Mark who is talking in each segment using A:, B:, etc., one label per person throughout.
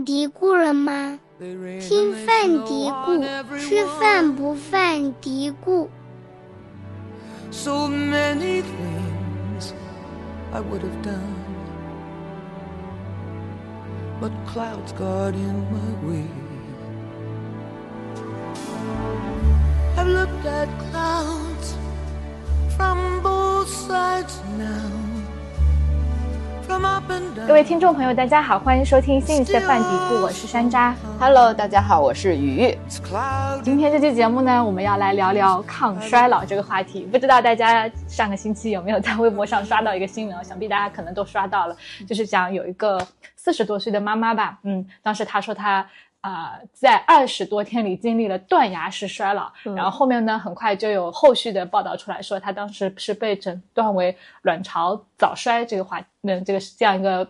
A: 犯嘀咕了吗？听饭嘀咕，吃饭不犯嘀咕。
B: So many things I would have done, but clouds got in my way. I've looked at clouds from both sides now.
C: 各位听众朋友，大家好，欢迎收听新一期的饭嘀咕，我是山楂。
D: Hello，大家好，我是雨玉。
C: 今天这期节目呢，我们要来聊聊抗衰老这个话题。不知道大家上个星期有没有在微博上刷到一个新闻？想必大家可能都刷到了，就是讲有一个四十多岁的妈妈吧，嗯，当时她说她。啊，在二十多天里经历了断崖式衰老，然后后面呢，很快就有后续的报道出来说，她当时是被诊断为卵巢早衰这个话，那这个是这样一个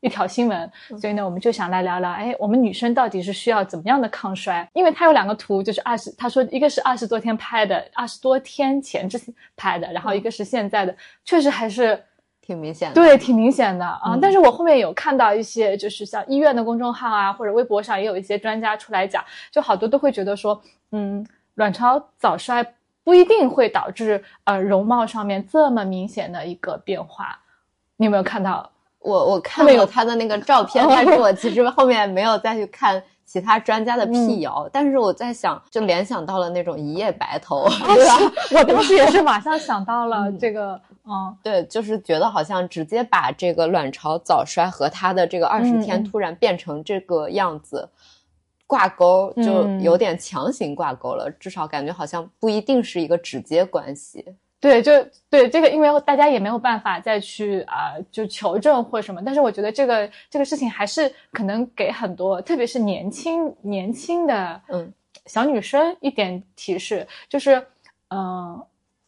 C: 一条新闻，所以呢，我们就想来聊聊，哎，我们女生到底是需要怎么样的抗衰？因为她有两个图，就是二十，她说一个是二十多天拍的，二十多天前之前拍的，然后一个是现在的，确实还是。
D: 挺明显的，
C: 对，挺明显的啊。但是我后面有看到一些，就是像医院的公众号啊，或者微博上也有一些专家出来讲，就好多都会觉得说，嗯，卵巢早衰不一定会导致呃容貌上面这么明显的一个变化。你有没有看到？
D: 我我看有他的那个照片，但是 我其实后面没有再去看。其他专家的辟谣，但是我在想，就联想到了那种一夜白头，
C: 对吧？我当时也是马上想到了这个，嗯，
D: 对，就是觉得好像直接把这个卵巢早衰和他的这个二十天突然变成这个样子挂钩，就有点强行挂钩了。至少感觉好像不一定是一个直接关系。
C: 对，就对这个，因为大家也没有办法再去啊，就求证或什么。但是我觉得这个这个事情还是可能给很多，特别是年轻年轻的嗯小女生一点提示，就是嗯。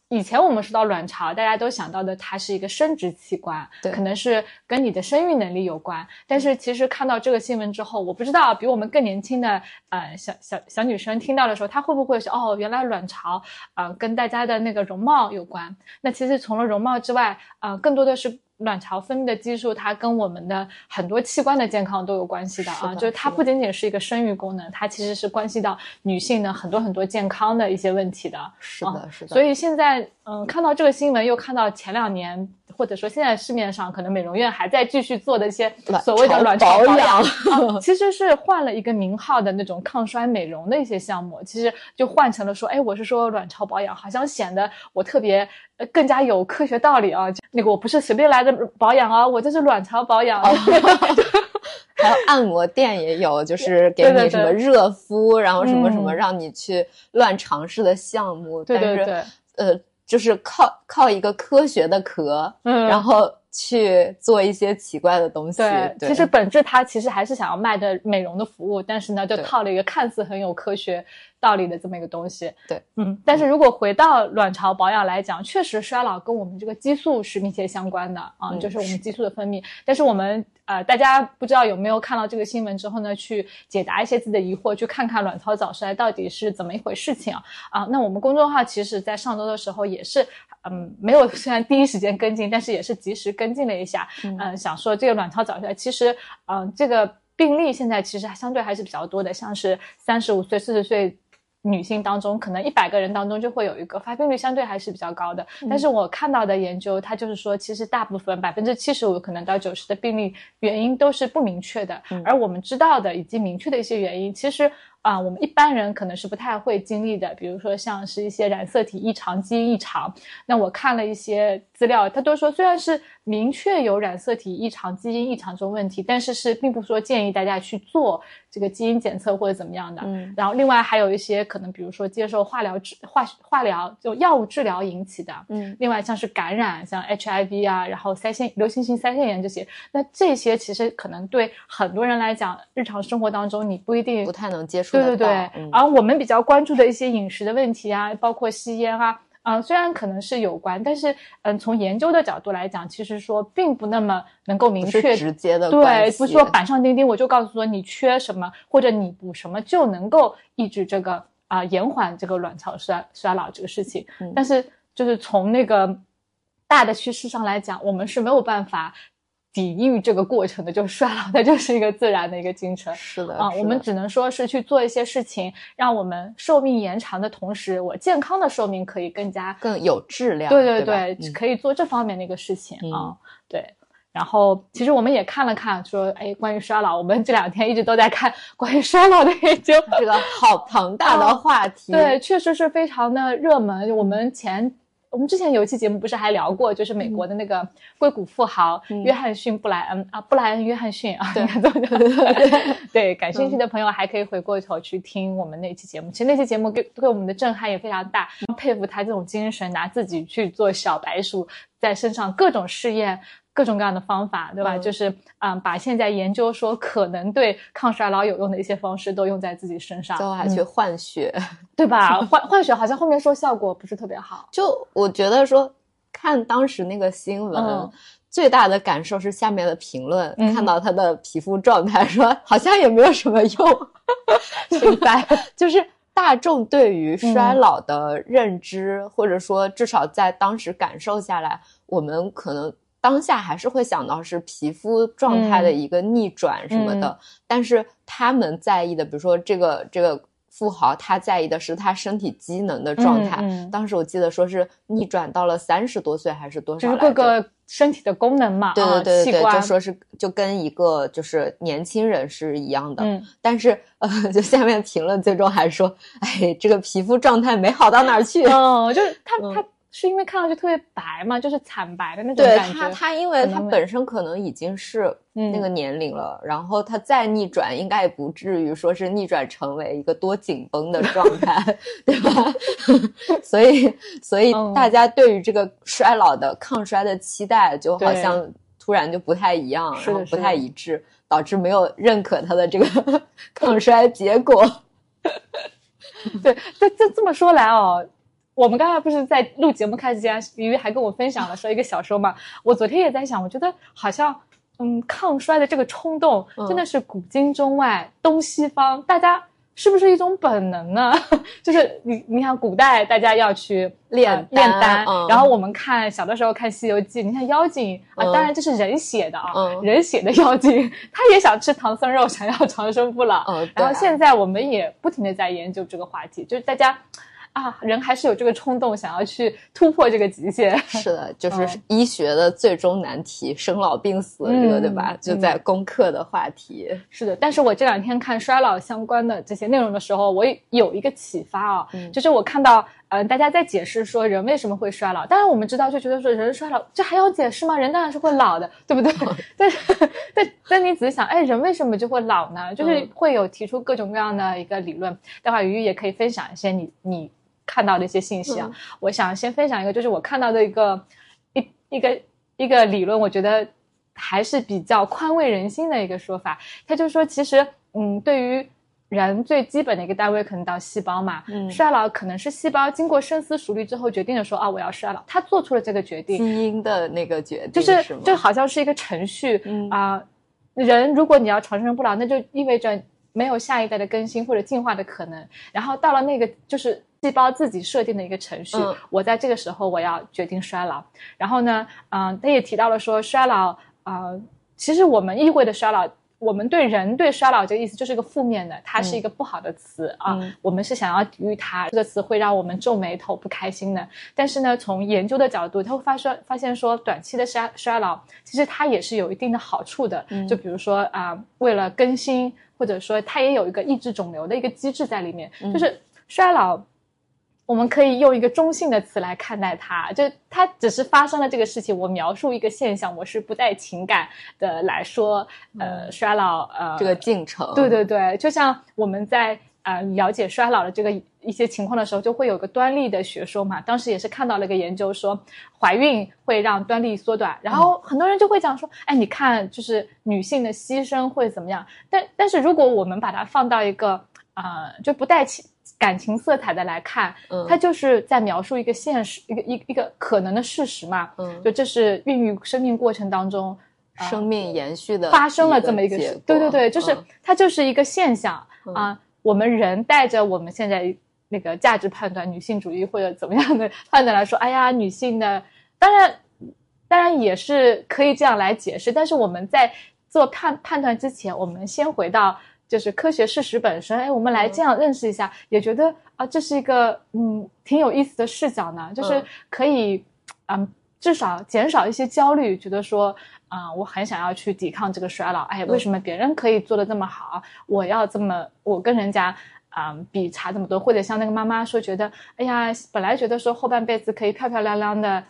C: 以前我们说到卵巢，大家都想到的它是一个生殖器官，对可能是跟你的生育能力有关。但是其实看到这个新闻之后，我不知道比我们更年轻的呃小小小女生听到的时候，她会不会是哦，原来卵巢啊跟大家的那个容貌有关？那其实除了容貌之外，啊，更多的是。卵巢分泌的激素，它跟我们的很多器官的健康都有关系的啊，就是它不仅仅是一个生育功能，它其实是关系到女性的很多很多健康的一些问题的。
D: 是的，是的。
C: 所以现在，嗯，看到这个新闻，又看到前两年。或者说，现在市面上可能美容院还在继续做的一些所谓的卵巢保养，其实是换了一个名号的那种抗衰美容的一些项目，其实就换成了说，哎，我是说卵巢保养，好像显得我特别呃更加有科学道理啊。那个我不是随便来的保养啊，我这是卵巢保养。
D: 还有按摩店也有，就是给你什么热敷，然后什么什么让你去乱尝试的项目。
C: 对对对，
D: 呃。就是靠靠一个科学的壳，嗯，然后去做一些奇怪的东西。
C: 对，其实本质它其实还是想要卖的美容的服务，但是呢，就套了一个看似很有科学。道理的这么一个东西，
D: 对，
C: 嗯，但是如果回到卵巢保养来讲，确实衰老跟我们这个激素是密切相关的啊，就是我们激素的分泌。但是我们呃，大家不知道有没有看到这个新闻之后呢，去解答一些自己的疑惑，去看看卵巢早衰到底是怎么一回事情啊？啊，那我们公众号其实在上周的时候也是，嗯，没有虽然第一时间跟进，但是也是及时跟进了一下，嗯，想说这个卵巢早衰其实，嗯，这个病例现在其实相对还是比较多的，像是三十五岁、四十岁。女性当中，可能一百个人当中就会有一个发病率相对还是比较高的。但是我看到的研究，它就是说，其实大部分百分之七十五可能到九十的病例原因都是不明确的，而我们知道的以及明确的一些原因，其实。啊，我们一般人可能是不太会经历的，比如说像是一些染色体异常、基因异常。那我看了一些资料，他都说虽然是明确有染色体异常、基因异常这种问题，但是是并不说建议大家去做这个基因检测或者怎么样的。嗯。然后另外还有一些可能，比如说接受化疗治化化疗就药物治疗引起的。嗯。另外像是感染，像 HIV 啊，然后腮腺流行性腮腺炎这些，那这些其实可能对很多人来讲，日常生活当中你不一定
D: 不太能接触。
C: 对对对，而我们比较关注的一些饮食的问题啊，包括吸烟啊，嗯，虽然可能是有关，但是嗯，从研究的角度来讲，其实说并不那么能够明确
D: 直接的
C: 对，不是说板上钉钉，我就告诉说你缺什么或者你补什么就能够抑制这个啊延缓这个卵巢衰衰老这个事情。但是就是从那个大的趋势上来讲，我们是没有办法。抵御这个过程的，就是衰老，它 就是一个自然的一个进程。
D: 是的
C: 啊，我们只能说是去做一些事情，让我们寿命延长的同时，我健康的寿命可以更加
D: 更有质量。
C: 对
D: 对
C: 对，可以做这方面的一个事情啊。对，然后其实我们也看了看，说哎，关于衰老，我们这两天一直都在看 关于衰老的研究，
D: 这个好庞大的话题。
C: 对，确实是非常的热门。我们前。我们之前有一期节目不是还聊过，就是美国的那个硅谷富豪约翰逊布莱恩啊，布莱恩约翰逊啊，
D: 对
C: 对 对，感兴趣的朋友还可以回过头去听我们那期节目。其实那期节目给对我们的震撼也非常大，佩服他这种精神，拿自己去做小白鼠，在身上各种试验。各种各样的方法，对吧？就是嗯，把现在研究说可能对抗衰老有用的一些方式都用在自己身上，
D: 最后还去换血，
C: 对吧？换换血好像后面说效果不是特别好。
D: 就我觉得说，看当时那个新闻，最大的感受是下面的评论，看到他的皮肤状态，说好像也没有什么用。
C: 明白，
D: 就是大众对于衰老的认知，或者说至少在当时感受下来，我们可能。当下还是会想到是皮肤状态的一个逆转什么的，但是他们在意的，比如说这个这个富豪，他在意的是他身体机能的状态。当时我记得说是逆转到了三十多岁还是多少？
C: 就是各个身体的功能嘛，
D: 对对对对，就说是就跟一个就是年轻人是一样的。嗯，但是呃，就下面评论最终还说，哎，这个皮肤状态没好到哪儿去。
C: 嗯，就是他他。是因为看上去特别白嘛，就是惨白的那种感
D: 觉。对他，他因为他本身可能已经是那个年龄了，然后他再逆转，应该也不至于说是逆转成为一个多紧绷的状态，对吧？所以，所以大家对于这个衰老的抗衰的期待，就好像突然就不太一样，然后不太一致，导致没有认可他的这个抗衰结果。
C: 对，这这这么说来哦。我们刚才不是在录节目开始前，鱼鱼还跟我分享了说一个小说嘛。我昨天也在想，我觉得好像，嗯，抗衰的这个冲动真的是古今中外东西方大家是不是一种本能呢？就是你你想古代大家要去炼炼丹，然后我们看小的时候看《西游记》，你看妖精啊，当然这是人写的啊，人写的妖精，他也想吃唐僧肉，想要长生不老。然后现在我们也不停的在研究这个话题，就是大家。啊，人还是有这个冲动，想要去突破这个极限。
D: 是的，就是医学的最终难题——生老病死这个，对吧？就在攻克的话题。
C: 是的，但是我这两天看衰老相关的这些内容的时候，我有一个启发啊，就是我看到，嗯，大家在解释说人为什么会衰老。当然，我们知道，就觉得说人衰老，这还要解释吗？人当然是会老的，对不对？但是但但你仔细想，哎，人为什么就会老呢？就是会有提出各种各样的一个理论。待会儿鱼鱼也可以分享一些你你。看到的一些信息啊，我想先分享一个，就是我看到的一个一一个一个理论，我觉得还是比较宽慰人心的一个说法。他就说，其实，嗯，对于人最基本的一个单位可能到细胞嘛，衰老可能是细胞经过深思熟虑之后决定的，说啊，我要衰老，他做出了这个决定，
D: 基因的那个决定，
C: 就是就好像是一个程序啊。人如果你要长生不老，那就意味着没有下一代的更新或者进化的可能。然后到了那个就是。细胞自己设定的一个程序，我在这个时候我要决定衰老。然后呢，嗯，他也提到了说衰老，呃，其实我们意味的衰老，我们对人对衰老这个意思就是一个负面的，它是一个不好的词啊。我们是想要抵御它，这个词会让我们皱眉头、不开心的。但是呢，从研究的角度，他会发现发现说，短期的衰衰老其实它也是有一定的好处的。就比如说啊，为了更新，或者说它也有一个抑制肿瘤的一个机制在里面，就是衰老。我们可以用一个中性的词来看待它，就它只是发生了这个事情。我描述一个现象，我是不带情感的来说，呃，衰老，呃，
D: 这个进程。
C: 对对对，就像我们在呃了解衰老的这个一些情况的时候，就会有个端粒的学说嘛。当时也是看到了一个研究说，怀孕会让端粒缩短，然后很多人就会讲说，哎，你看，就是女性的牺牲会怎么样？但但是如果我们把它放到一个呃就不带情。感情色彩的来看，嗯，它就是在描述一个现实，一个一一个可能的事实嘛，嗯，就这是孕育生命过程当中，
D: 生命延续的
C: 发生了这么一个，对对对，就是它就是一个现象啊。我们人带着我们现在那个价值判断，女性主义或者怎么样的判断来说，哎呀，女性的，当然当然也是可以这样来解释，但是我们在做判判断之前，我们先回到就是科学事实本身。哎，我们来这样认识一下，也觉得啊，这是一个嗯挺有意思的视角呢，就是可以嗯至少减少一些焦虑，觉得说啊我很想要去抵抗这个衰老。哎，为什么别人可以做的这么好，我要这么我跟人家啊比差这么多？或者像那个妈妈说，觉得哎呀，本来觉得说后半辈子可以漂漂亮亮的。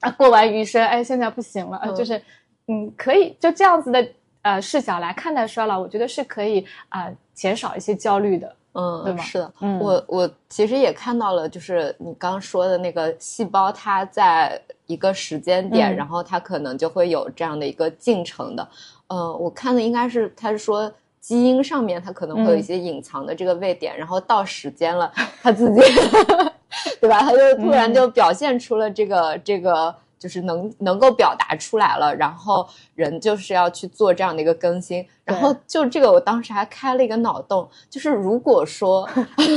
C: 啊，过完余生，哎，现在不行了，呃，就是，嗯，可以就这样子的呃视角来看待衰老，我觉得是可以啊减少一些焦虑的，
D: 嗯，
C: 对吗？
D: 是的，嗯，我我其实也看到了，就是你刚说的那个细胞，它在一个时间点，然后它可能就会有这样的一个进程的，嗯，我看的应该是他是说基因上面它可能会有一些隐藏的这个位点，然后到时间了，它自己。对吧？它就突然就表现出了这个这个，就是能能够表达出来了。然后人就是要去做这样的一个更新。然后就这个，我当时还开了一个脑洞，就是如果说，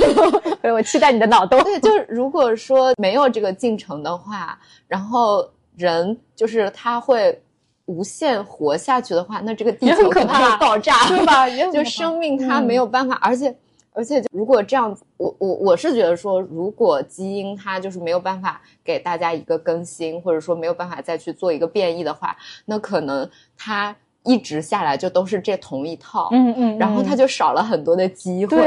C: 我期待你的脑洞。
D: 对，就是如果说没有这个进程的话，然后人就是他会无限活下去的话，那这个地球可能会爆炸，
C: 对吧？
D: 就生命它没有办法，而且。而且，如果这样子，我我我是觉得说，如果基因它就是没有办法给大家一个更新，或者说没有办法再去做一个变异的话，那可能它一直下来就都是这同一套，
C: 嗯嗯，
D: 然后它就少了很多的机会，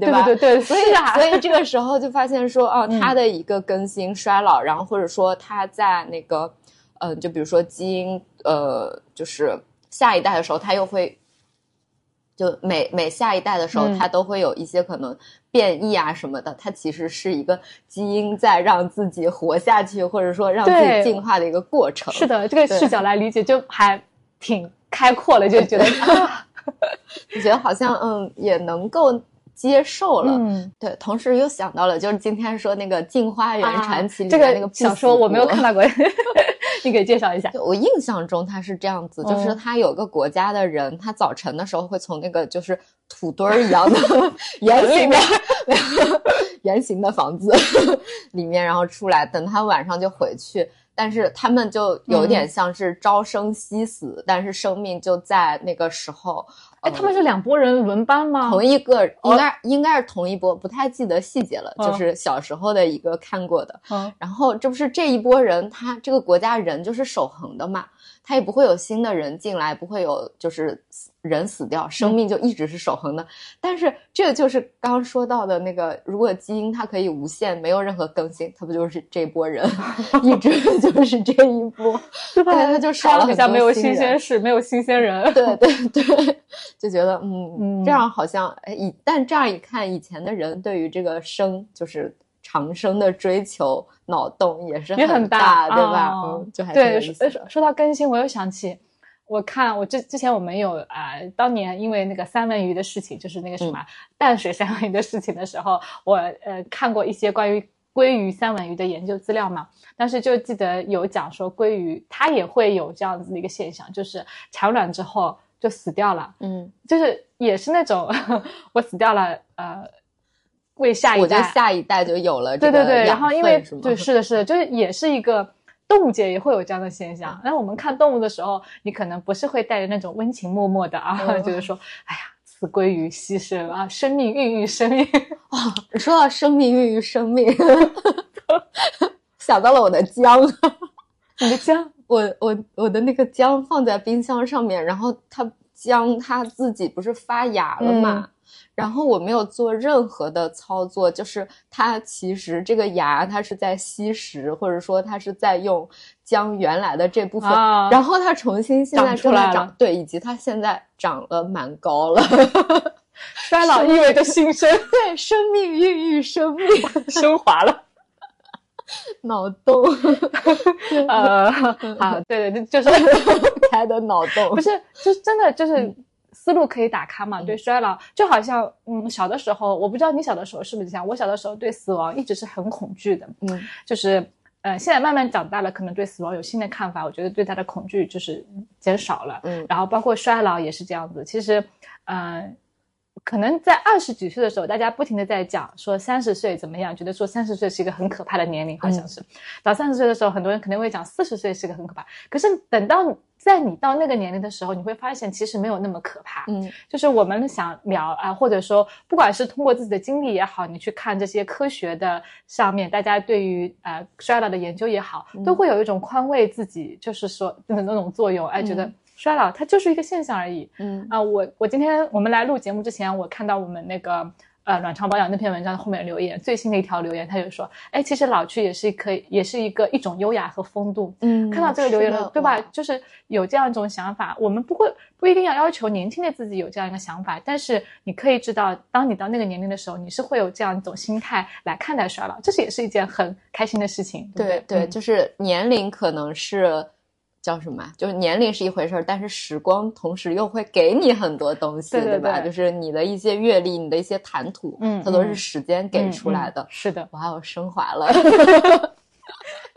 C: 对
D: 吧？
C: 对对，
D: 所以所以这个时候就发现说，哦，它的一个更新衰老，然后或者说它在那个，嗯，就比如说基因，呃，就是下一代的时候，它又会。就每每下一代的时候，它都会有一些可能变异啊什么的。它其实是一个基因在让自己活下去，或者说让自己进化的一个过程。
C: 是的，这个视角来理解就还挺开阔了，就觉得
D: 就觉得好像嗯也能够接受了。嗯，对。同时又想到了，就是今天说那个《镜花缘传奇》里
C: 面
D: 那个
C: 小说，我没有看到过。你给介绍一下，
D: 我印象中他是这样子，就是他有个国家的人，他早晨的时候会从那个就是土堆儿一样的 圆形的 圆形的房子里面，然后出来，等他晚上就回去。但是他们就有点像是朝生夕死，但是生命就在那个时候。
C: 哎，他们是两拨人轮班吗？
D: 同一个，应该应该是同一波，不太记得细节了，就是小时候的一个看过的。嗯，然后这不是这一波人，他这个国家人就是守恒的嘛，他也不会有新的人进来，不会有就是人死掉，生命就一直是守恒的。但是这个就是刚刚说到的那个，如果基因它可以无限，没有任何更新，它不就是这波人 一直 就是这一波，对吧？他就少了很多
C: 没有新鲜事，没有新鲜人。
D: 对对对。就觉得嗯，这样好像哎，以但这样一看，以前的人对于这个生就是长生的追求，脑洞也是
C: 很
D: 大，对吧？嗯，就还对。
C: 说说到更新，我又想起，我看我之之前我们有啊，当年因为那个三文鱼的事情，就是那个什么淡水三文鱼的事情的时候，我呃看过一些关于鲑鱼三文鱼的研究资料嘛，但是就记得有讲说鲑鱼它也会有这样子的一个现象，就是产卵之后。就死掉了，
D: 嗯，
C: 就是也是那种 我死掉了，呃，为下一代，
D: 下一代就有了，
C: 对对对，然后因为对 是的是的，就是也是一个动物界也会有这样的现象。那我们看动物的时候，你可能不是会带着那种温情脉脉的啊，就是说，哎呀，死归于牺牲啊，生命孕育生命
D: 啊。说到生命孕育生命，想到了我的姜，
C: 你的姜。
D: 我我我的那个姜放在冰箱上面，然后它姜它自己不是发芽了嘛，然后我没有做任何的操作，就是它其实这个芽它是在吸食，或者说它是在用姜原来的这部分，然后它重新现在正在长，对，以及它现在长了蛮高了，
C: 衰老意味着新生，
D: 对，生命孕育生命
C: 升华了。
D: 脑洞，
C: 呃，好，对对，就是
D: 开的脑洞，
C: 不是，就真的就是思路可以打开嘛。对衰老，就好像嗯，小的时候，我不知道你小的时候是不是这样，我小的时候对死亡一直是很恐惧的，
D: 嗯，
C: 就是呃，现在慢慢长大了，可能对死亡有新的看法，我觉得对他的恐惧就是减少了，
D: 嗯，
C: 然后包括衰老也是这样子，其实，嗯。可能在二十几岁的时候，大家不停的在讲说三十岁怎么样，觉得说三十岁是一个很可怕的年龄，好像是。到三十岁的时候，很多人可能会讲四十岁是个很可怕。可是等到在你到那个年龄的时候，你会发现其实没有那么可怕。
D: 嗯，
C: 就是我们想聊啊，或者说不管是通过自己的经历也好，你去看这些科学的上面，大家对于呃衰老的研究也好，都会有一种宽慰自己，就是说的那种作用，哎，觉得。衰老它就是一个现象而已。
D: 嗯
C: 啊，我我今天我们来录节目之前，我看到我们那个呃卵巢保养那篇文章后面留言，最新的一条留言，他就说，哎，其实老去也是可以，也是一个一种优雅和风度。
D: 嗯，
C: 看到这个留言了，对吧？就是有这样一种想法，我们不会不一定要要求年轻的自己有这样一个想法，但是你可以知道，当你到那个年龄的时候，你是会有这样一种心态来看待衰老，这是也是一件很开心的事情。对
D: 对，就是年龄可能是。叫什么？就是年龄是一回事儿，但是时光同时又会给你很多东西，
C: 对
D: 吧？就是你的一些阅历，你的一些谈吐，
C: 嗯，
D: 它都是时间给出来的。
C: 是的，
D: 哇，我升华了。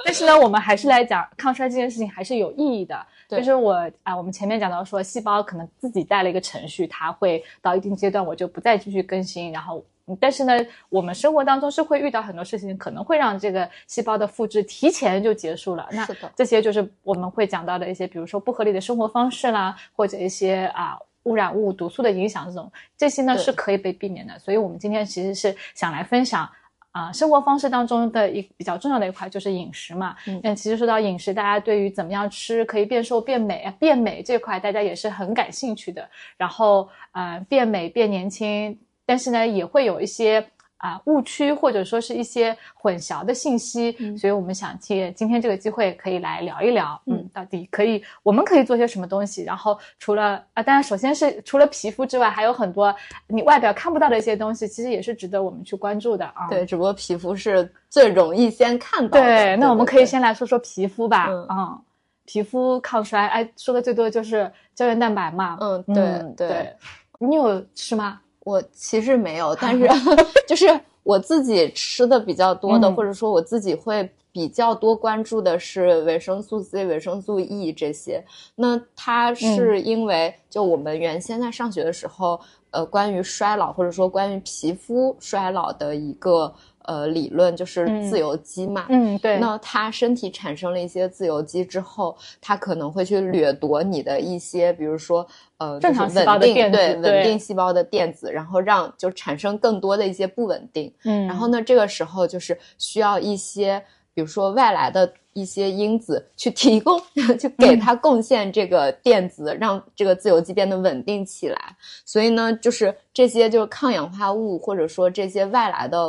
C: 但是呢，我们还是来讲抗衰这件事情还是有意义的。就是我啊，我们前面讲到说，细胞可能自己带了一个程序，它会到一定阶段，我就不再继续更新，然后。但是呢，我们生活当中是会遇到很多事情，可能会让这个细胞的复制提前就结束了。那这些就是我们会讲到的一些，比如说不合理的生活方式啦，或者一些啊污染物、毒素的影响这种，这些呢是可以被避免的。所以我们今天其实是想来分享啊生活方式当中的一比较重要的一块，就是饮食嘛。
D: 嗯，
C: 其实说到饮食，大家对于怎么样吃可以变瘦、变美、变美这块，大家也是很感兴趣的。然后，呃，变美、变年轻。但是呢，也会有一些啊误区，或者说是一些混淆的信息，所以我们想借今天这个机会，可以来聊一聊，嗯，到底可以，我们可以做些什么东西？然后除了啊，当然首先是除了皮肤之外，还有很多你外表看不到的一些东西，其实也是值得我们去关注的啊。
D: 对，只不过皮肤是最容易先看到。
C: 对，那我们可以先来说说皮肤吧。嗯，皮肤抗衰，哎，说的最多的就是胶原蛋白嘛。
D: 嗯，对对。
C: 你有吃吗？
D: 我其实没有，但是 就是我自己吃的比较多的，或者说我自己会比较多关注的是维生素 C、维生素 E 这些。那它是因为就我们原先在上学的时候，呃，关于衰老或者说关于皮肤衰老的一个。呃，理论就是自由基嘛，
C: 嗯，对。
D: 那他身体产生了一些自由基之后，他可能会去掠夺你的一些，比如说呃，
C: 正常细胞的电
D: 子，对，稳定细胞的电子，然后让就产生更多的一些不稳定。
C: 嗯，
D: 然后呢，这个时候就是需要一些，比如说外来的一些因子去提供，去给它贡献这个电子，让这个自由基变得稳定起来。所以呢，就是这些就是抗氧化物，或者说这些外来的。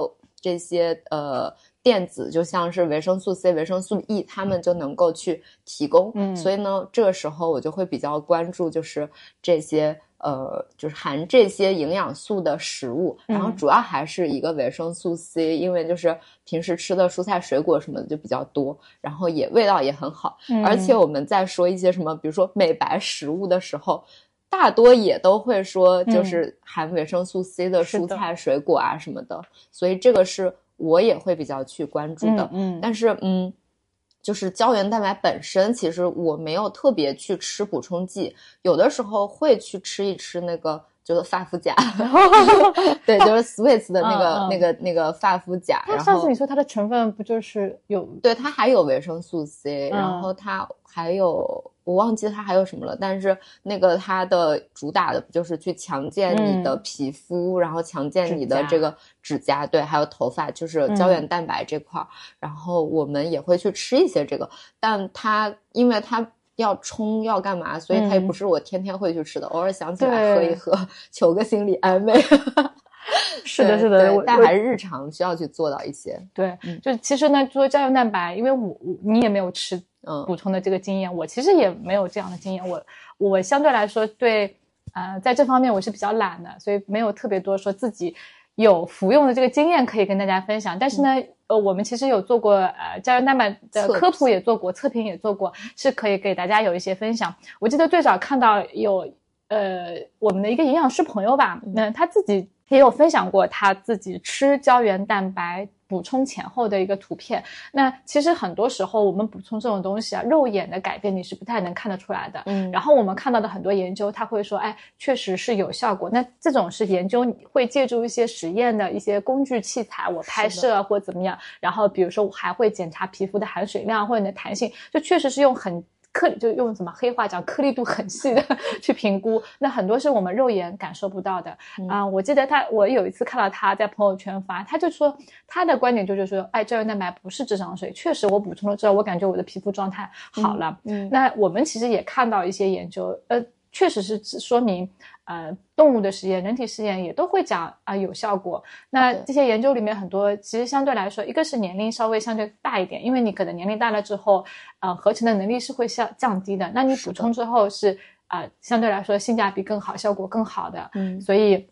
D: 这些呃电子就像是维生素 C、维生素 E，它们就能够去提供。
C: 嗯，
D: 所以呢，这个时候我就会比较关注，就是这些呃，就是含这些营养素的食物。然后主要还是一个维生素 C，因为就是平时吃的蔬菜水果什么的就比较多，然后也味道也很好。而且我们在说一些什么，比如说美白食物的时候。大多也都会说，就是含维生素 C 的蔬菜水果啊什么的，所以这个是我也会比较去关注的。
C: 嗯，
D: 但是嗯，就是胶原蛋白本身，其实我没有特别去吃补充剂，有的时候会去吃一吃那个。就是发肤甲，对，就是 Swiss 的那个、那个、那个发肤甲。然后
C: 上次你说它的成分不就是有？
D: 对，它还有维生素 C，然后它还有我忘记它还有什么了。但是那个它的主打的不就是去强健你的皮肤，然后强健你的这个指甲，对，还有头发，就是胶原蛋白这块儿。然后我们也会去吃一些这个，但它因为它。要冲要干嘛？所以它也不是我天天会去吃的，偶尔想起来喝一喝，求个心理安慰。
C: 是的，是的，
D: 但还是日常需要去做到一些。
C: 对，就其实呢，做胶原蛋白，因为我你也没有吃补充的这个经验，我其实也没有这样的经验。我我相对来说对呃在这方面我是比较懒的，所以没有特别多说自己。有服用的这个经验可以跟大家分享，但是呢，呃，我们其实有做过呃胶原蛋白的科普，也做过测评，也做过，是可以给大家有一些分享。我记得最早看到有呃我们的一个营养师朋友吧，那他自己也有分享过他自己吃胶原蛋白补充前后的一个图片。那其实很多时候我们补充这种东西啊，肉眼的改变你是不太能看得出来的。
D: 嗯
C: 然后我们看到的很多研究，他会说，哎，确实是有效果。那这种是研究会借助一些实验的一些工具器材，我拍摄或怎么样，然后比如说我还会检查皮肤的含水量或者你的弹性，就确实是用很。颗粒就用什么黑话讲，颗粒度很细的 去评估，那很多是我们肉眼感受不到的啊、我记得他，我有一次看到他在朋友圈发，他就说他的观点就是说，哎，胶原蛋白不是智商税，确实我补充了之后，我感觉我的皮肤状态好了。
D: 嗯
C: 那我们其实也看到一些研究，呃，确实是说明，呃，动物的实验、人体实验也都会讲啊、有效果。那这些研究里面很多，其实相对来说，一个是年龄稍微相对大一点，因为你可能年龄大了之后，呃，合成的能力是会降降低的。那你补充之后是啊、呃相对来说性价比更好，效果更好的。
D: 嗯
C: 所以，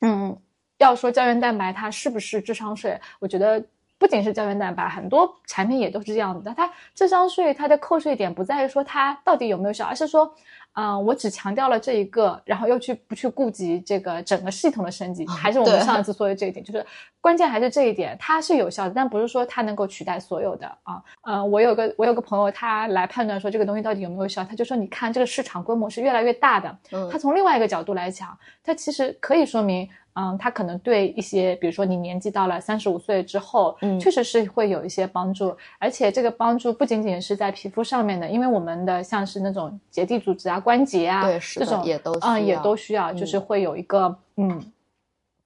C: 嗯，要说胶原蛋白它是不是智商税，我觉得不仅是胶原蛋白，很多产品也都是这样子的。它智商税它的扣税点不在于说它到底有没有效，而是说，嗯、我只强调了这一个，然后又去不去顾及这个整个系统的升级，还是我们上一 次说的这一点，就是关键还是这一点，它是有效的，但不是说它能够取代所有的啊。呃，我有个我有个朋友，他来判断说这个东西到底有没有效，他就说你看这个市场规模是越来越大的，
D: 嗯
C: 它从另外一个角度来讲，他其实可以说明，嗯，它可能对一些，比如说你年纪到了三十五岁之后，
D: 嗯
C: 确实是会有一些帮助，而且这个帮助不仅仅是在皮肤上面的，因为我们的像是那种结缔组织啊、关节啊，
D: 对是
C: 这种
D: 也都需
C: 嗯也
D: 要
C: 都需要，
D: 嗯
C: 就是会有一个嗯，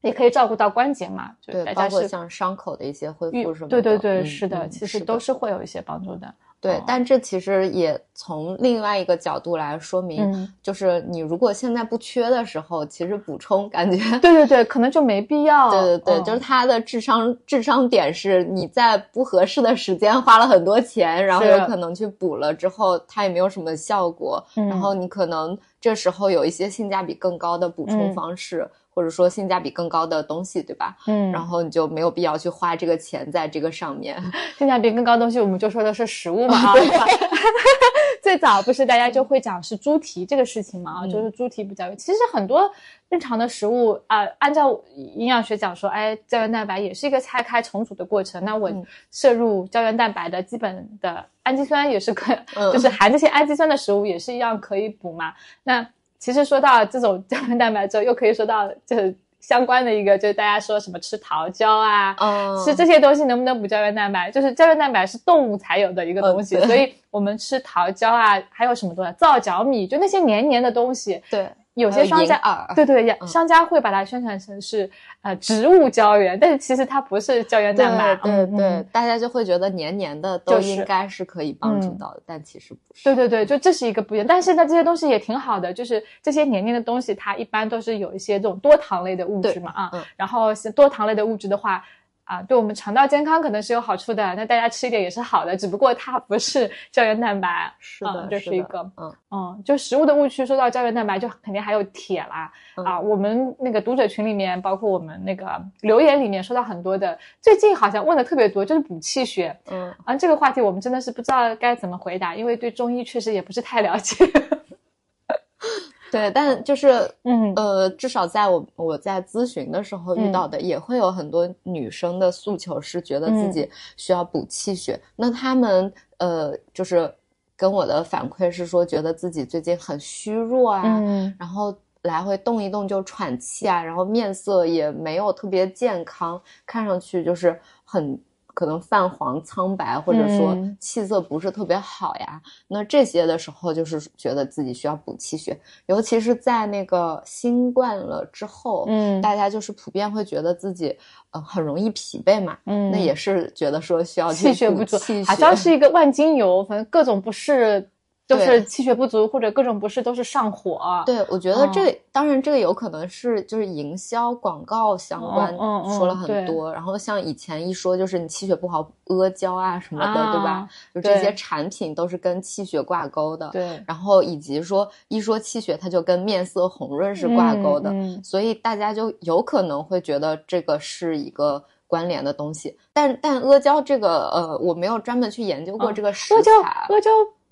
C: 也可以照顾到关节嘛，就
D: 对，包括像伤口的一些恢复什么的，
C: 对对对，
D: 嗯
C: 是的，
D: 嗯
C: 其实都是会有一些帮助的。
D: 对
C: 哦，
D: 但这其实也从另外一个角度来说明，
C: 嗯
D: 就是你如果现在不缺的时候，其实补充感觉。
C: 对对对，可能就没必要。
D: 对对对，
C: 嗯
D: 就是它的智商智商点是你在不合适的时间花了很多钱，然后有可能去补了之后，它也没有什么效果，
C: 嗯
D: 然后你可能这时候有一些性价比更高的补充
C: 嗯
D: 方式，或者说性价比更高的东西，对吧？
C: 嗯，
D: 然后你就没有必要去花这个钱在这个上面。
C: 性价比更高的东西，我们就说的是食物嘛 啊。最早不是大家就会讲是猪蹄这个事情嘛啊，
D: 嗯
C: 就是猪蹄补胶原。其实很多日常的食物啊、按照营养学讲说，哎，胶原蛋白也是一个拆开重组的过程。那我
D: 嗯
C: 摄入胶原蛋白的基本的氨基酸也是可，
D: 嗯
C: 就是含这些氨基酸的食物也是一样可以补嘛。那其实说到这种 胶原蛋白之后，又可以说到就是相关的一个，就是大家说什么吃桃胶啊，
D: 嗯，
C: 吃这些东西能不能补胶原蛋白？就是胶原蛋白是动物才有的一个东西，
D: 嗯
C: 所以我们吃桃胶啊，还有什么东西，皂角米，就那些黏黏的东西，
D: 对，
C: 有些商家对对，
D: 嗯
C: 商家会把它宣传成是呃植物胶原，但是其实它不是胶原蛋白，
D: 对对大家就会觉得黏黏的都
C: 就
D: 应该是可以帮助
C: 嗯
D: 到的，但其实不是。
C: 对对对，就这是一个不一样。但是呢，这些东西也挺好的，就是这些黏黏的东西，它一般都是有一些这种多糖类的物质嘛啊。
D: 嗯
C: 然后是多糖类的物质的话，啊，对我们肠道健康可能是有好处的。那大家吃一点也是好的，只不过它不是胶原蛋白。
D: 是的，
C: 嗯这是一个
D: 嗯
C: 嗯，就食物的误区，说到胶原蛋白，就肯定还有铁啦。
D: 嗯
C: 啊，我们那个读者群里面，包括我们那个留言里面说到很多的，最近好像问的特别多，就是补气血。
D: 嗯，
C: 啊，这个话题我们真的是不知道该怎么回答，因为对中医确实也不是太了解。
D: 对，但就是
C: 嗯。
D: 呃，至少在我我在咨询的时候遇到的，也会有很多女生的诉求是觉得自
C: 嗯。
D: 己需要补气血。那她们呃，就是跟我的反馈是说，觉得自己最近很虚弱啊，
C: 嗯。
D: 然后来回动一动就喘气啊，然后面色也没有特别健康，看上去就是很可能泛黄苍白，或者说
C: 嗯
D: 气色不是特别好呀。那这些的时候，就是觉得自己需要补气血，尤其是在那个新冠了之后，
C: 嗯
D: 大家就是普遍会觉得自己呃很容易疲惫嘛，
C: 嗯
D: 那也是觉得说需要
C: 气血不足，好像是一个万金油，反正各种不适都
D: 对
C: 是气血不足或者各种不适都是上火。
D: 对，我觉得这
C: 嗯、
D: 当然这个有可能是就是营销广告相关说了很多，然后像以前一说就是你气血不好阿胶啊什么的，对吧
C: 啊？
D: 就这些产品都是跟气血挂钩的。
C: 对，
D: 然后以及说一说气血，它就跟面色红润是挂钩的，所以大家就有可能会觉得这个是一个关联的东西。但但阿胶这个呃，我没有专门去研究过
C: 嗯
D: 这个食
C: 阿胶
D: 材。
C: 阿胶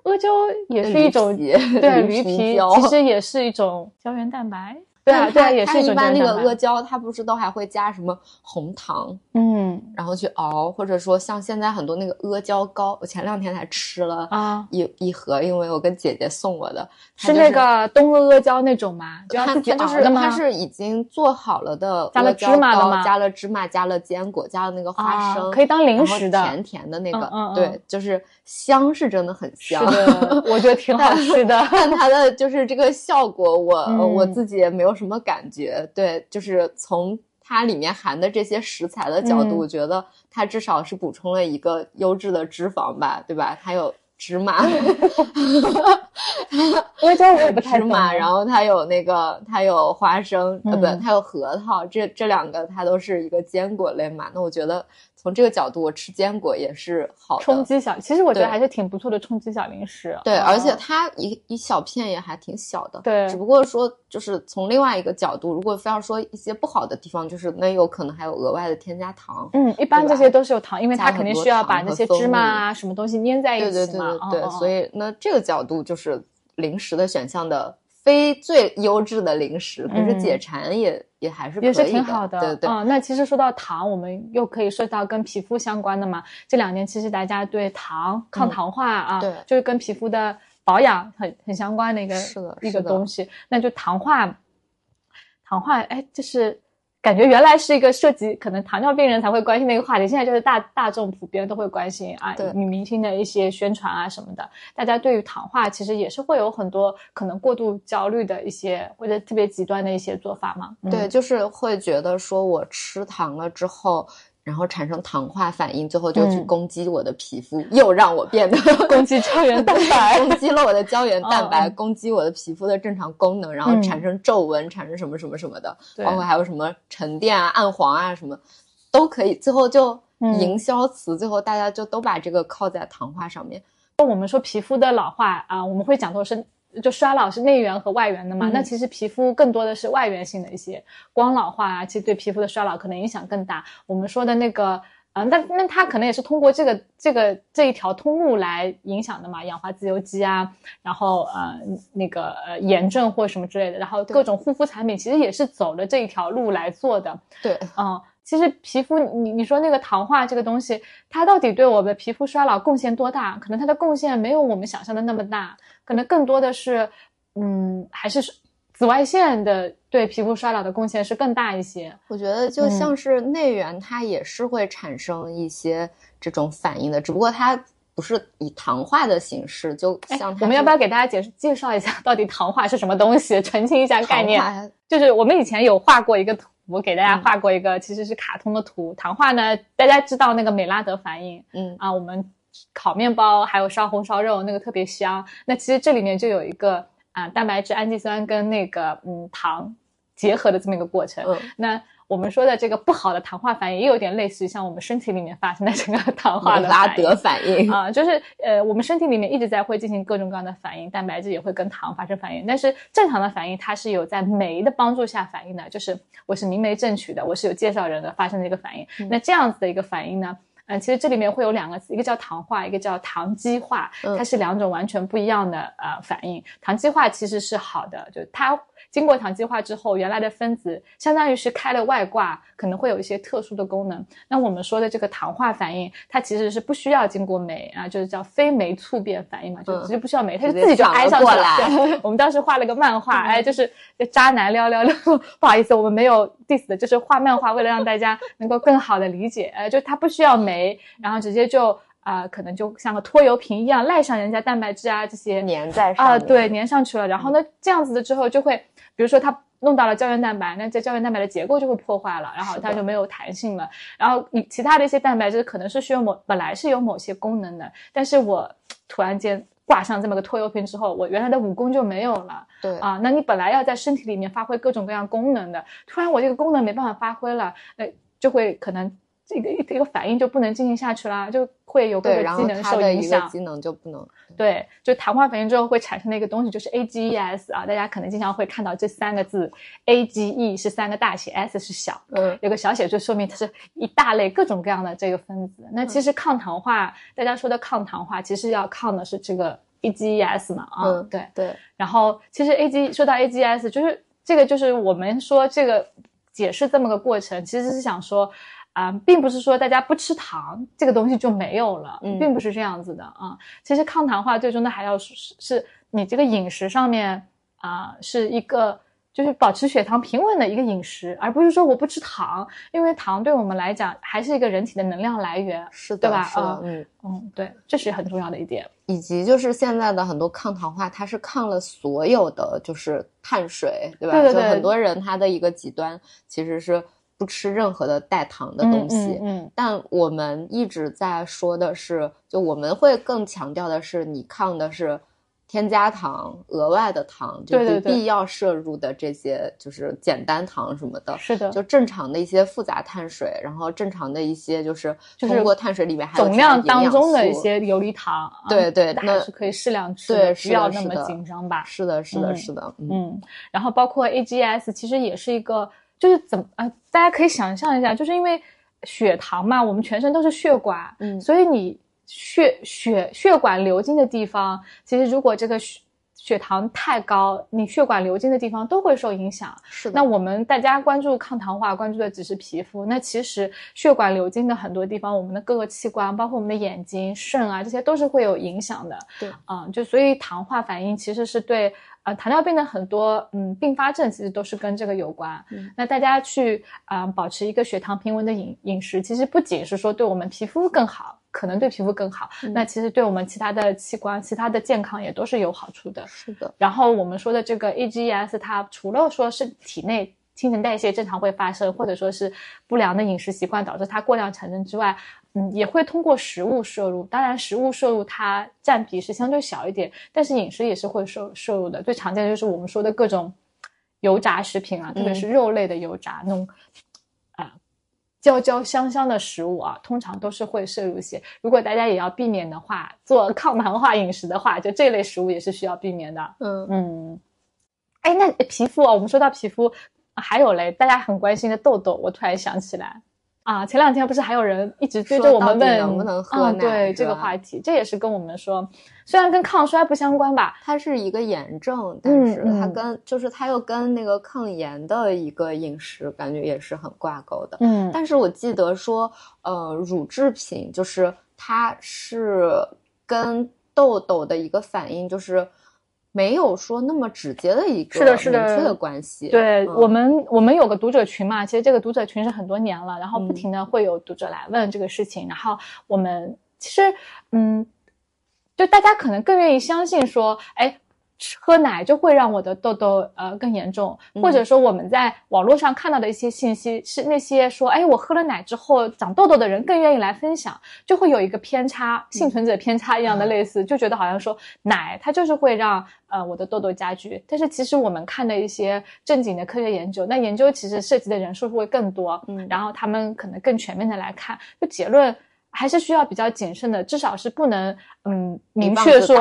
C: 阿胶也是一种对
D: 驴
C: 驴皮，其实也是一种胶原蛋白。对啊，对啊，也是
D: 一般那个阿
C: 胶，
D: 胶，它不是都还会加什么红糖，
C: 嗯，
D: 然后去熬，或者说像现在很多那个阿胶糕，我前两天才吃了啊一一盒，因为我跟姐姐送我的，
C: 是那个东阿阿胶那种吗？
D: 它就是它是已经做好了的，
C: 加了芝麻的吗？
D: 加了芝麻，加了坚果，加了那个花生，
C: 可以当零食的，
D: 甜甜的那个，对，就是香是真的很香，
C: 我觉得挺好 吃的，
D: 但它的就是这个效果，我我自己也没有。什么感觉？对，就是从它里面含的这些食材的角度，我觉得它至少是补充了一个优质的脂肪吧，对吧？它有芝麻，
C: 我觉得我也不太
D: 芝麻，然后它有那个，它有花生，呃，不，它有核桃，这这两个它都是一个坚果类嘛。那我觉得。从这个角度，我吃坚果也是好的
C: 冲击小，其实我觉得还是挺不错的冲击小零食。
D: 对，而且它一一小片也还挺小的。
C: 对，
D: 只不过说就是从另外一个角度，如果非要说一些不好的地方，就是那有可能还有额外的添加糖。
C: 嗯，一般这些都是有糖，因为它肯定需要把那些芝麻啊什么东西粘在一
D: 起嘛。对对对对，所以那这个角度就是零食的选项的。非最优质的零食，可是解馋也也还是
C: 也是挺好
D: 的。对对。
C: 嗯，那其实说到糖，我们又可以说到跟皮肤相关的嘛。这两年其实大家对糖、抗糖化啊，
D: 对，
C: 就是跟皮肤的保养很很相关的一个一个东西。那就糖化，糖化，哎，就是。感觉原来是一个涉及可能糖尿病人才会关心的一个话题，现在就是大大众普遍都会关心啊，女明星的一些宣传啊什么的，大家对于糖化其实也是会有很多可能过度焦虑的一些或者特别极端的一些做法嘛。
D: 对，就是会觉得说我吃糖了之后。然后产生糖化反应，最后就去攻击我的皮肤，又让我变得
C: 攻击胶原蛋白，
D: 攻击了我的胶原蛋白，攻击我的皮肤的正常功能，然后产生皱纹，产生什么什么什么的，包括还有什么沉淀啊、暗黄啊什么，都可以。最后就营销词，最后大家就都把这个靠在糖化上面。
C: 那我们说皮肤的老化啊，我们会讲到是。就衰老是内源和外源的嘛？那其实皮肤更多的是外源性的一些光老化啊，其实对皮肤的衰老可能影响更大。我们说的那个，嗯，那那它可能也是通过这个这个这一条通路来影响的嘛，氧化自由基啊，然后呃那个呃炎症或什么之类的，然后各种护肤产品其实也是走了这一条路来做的。
D: 对，
C: 嗯，其实皮肤你你说那个糖化这个东西，它到底对我们皮肤衰老贡献多大？可能它的贡献没有我们想象的那么大。可能更多的是，嗯，还是紫外线的对皮肤衰老的贡献是更大一些。
D: 我觉得就像是内源，它也是会产生一些这种反应的，只不过它不是以糖化的形式。就像
C: 我们要不要给大家解释介绍一下 到底糖化是什么东西，澄清一下概念？就是我们以前有画过一个图，我给大家画过一个其实是卡通的图。糖化呢，大家知道那个美拉德反应，
D: 嗯
C: 啊，我们。烤面包还有烧红烧肉，那个特别香。那其实这里面就有一个啊，蛋白质、氨基酸跟那个嗯糖结合的这么一个过程。那我们说的这个不好的糖化反应，也有点类似于像我们身体里面发生的这个糖化的
D: 拉德反应
C: 啊，就是呃，我们身体里面一直在会进行各种各样的反应，蛋白质也会跟糖发生反应。但是正常的反应，它是有在酶的帮助下反应的，就是我是明媒正娶的，我是有介绍人的发生的一个反应。那这样子的一个反应呢？嗯，其实这里面会有两个词，一个叫糖化，一个叫糖基化，它是两种完全不一样的呃反应。糖基化其实是好的，就它。经过糖基化之后，原来的分子相当于是开了外挂，可能会有一些特殊的功能。那我们说的这个糖化反应，它其实是不需要经过酶啊，就是叫非酶促变反应嘛，就直接不需要酶，它就自己就挨上去了。我们当时画了个漫画，哎，就是渣男撩撩撩，不好意思，我们没有 diss 的，就是画漫画，为了让大家能够更好的理解，呃，就它不需要酶，然后直接就。啊，可能就像个拖油瓶一样赖上人家蛋白质啊，这些
D: 粘在上
C: 啊，对，粘上去了。然后呢，这样子的之后就会，比如说它弄到了胶原蛋白，那这胶原蛋白的结构就会破坏了，然后它就没有弹性了。然后你其他的一些蛋白质可能是需要某本来是有某些功能的，但是我突然间挂上这么个拖油瓶之后，我原来的武功就没有了。
D: 对
C: 啊，那你本来要在身体里面发挥各种各样功能的，突然我这个功能没办法发挥了，那就会可能。这个一个反应就不能进行下去啦，就会有各个机能受影响。
D: 机能就不能
C: 对，就糖化反应之后会产生的一个东西就是 AGEs 啊，大家可能经常会看到这三个字，AGE 是三个大写，S 是小，
D: 嗯，
C: 有个小写就说明它是一大类各种各样的这个分子。那其实抗糖化，大家说的抗糖化，其实要抗的是这个 AGEs 嘛，啊，对
D: 对。
C: 然后其实 AG 说到 AGEs 就是。这个就是我们说这个解释这么个过程，其实是想说。啊，并不是说大家不吃糖，这个东西就没有了，并不是这样子的啊。其实抗糖化最终的还要是是你这个饮食上面啊，是一个就是保持血糖平稳的一个饮食，而不是说我不吃糖，因为糖对我们来讲还是一个人体的能量来源，
D: 是的，
C: 对吧？
D: 啊，
C: 嗯嗯，对，这是很重要的一点。
D: 以及就是现在的很多抗糖化，它是抗了所有的就是碳水，对吧？
C: 对对对，
D: 很多人他的一个极端其实是。不吃任何的带糖的东西，
C: 嗯，
D: 但我们一直在说的是，就我们会更强调的是，你抗的是添加糖、额外的糖，就不必要摄入的这些，就是简单糖什么的。
C: 是的，
D: 就正常的一些复杂碳水，然后正常的一些就是
C: 通
D: 过碳水里面还有
C: 总量当中的一些游离糖，
D: 对对，
C: 那是可以适量吃的，不要那么紧张吧？
D: 是的，是的，是的，
C: 嗯，然后包括 AGS，其实也是一个。就是怎么啊？大家可以想象一下，就是因为血糖嘛，我们全身都是血管，
D: 嗯，
C: 所以你血血血管流经的地方，其实如果这个血血糖太高，你血管流经的地方都会受影响。
D: 是的。
C: 那我们大家关注抗糖化，关注的只是皮肤，那其实血管流经的很多地方，我们的各个器官，包括我们的眼睛、肾啊，这些都是会有影响的。
D: 对，
C: 啊，就所以糖化反应其实是对。呃，糖尿病的很多嗯并发症其实都是跟这个有关。那大家去啊保持一个血糖平稳的饮饮食，其实不仅是说对我们皮肤更好，可能对皮肤更好，那其实对我们其他的器官、其他的健康也都是有好处的。
D: 是的。
C: 然后我们说的这个 AGEs，它除了说是体内新陈代谢正常会发生，或者说是不良的饮食习惯导致它过量产生之外。嗯，也会通过食物摄入，当然食物摄入它占比是相对小一点，但是饮食也是会摄摄入的。最常见的就是我们说的各种油炸食品啊，特别是肉类的油炸那种啊焦焦香香的食物啊，通常都是会摄入一些。如果大家也要避免的话，做 抗糖化饮食的话，就这类食物也是需要避免的。
D: 嗯
C: 嗯，哎，那皮肤啊，我们说到皮肤，还有嘞，大家很关心的痘痘，我突然想起来。啊，前两天不是还有人一直追着我们问
D: 能不能喝
C: 奶？对这个话题，这也是跟我们说，虽然跟抗衰不相关吧，
D: 它是一个炎症，但是它跟就是它又跟那个抗炎的一个饮食感觉也是很挂钩的。
C: 嗯，
D: 但是我记得说，呃，乳制品就是它是跟痘痘的一个反应，就是。没有说那么直接的一个明确的关系。
C: 对我们，我们有个读者群嘛，其实这个读者群是很多年了，然后不停的会有读者来问这个事情，然后我们其实，嗯，就大家可能更愿意相信说，哎。喝奶就会让我的痘痘呃更严重，或者说我们在网络上看到的一些信息是那些说，哎，我喝了奶之后长痘痘的人更愿意来分享，就会有一个偏差，幸存者偏差一样的类似，就觉得好像说奶它就是会让呃我的痘痘加剧，但是其实我们看的一些正经的科学研究，那研究其实涉及的人数会更多，
D: 嗯，
C: 然后他们可能更全面的来看，就结论。还是需要比较谨慎的，至少是不能，嗯，明确说，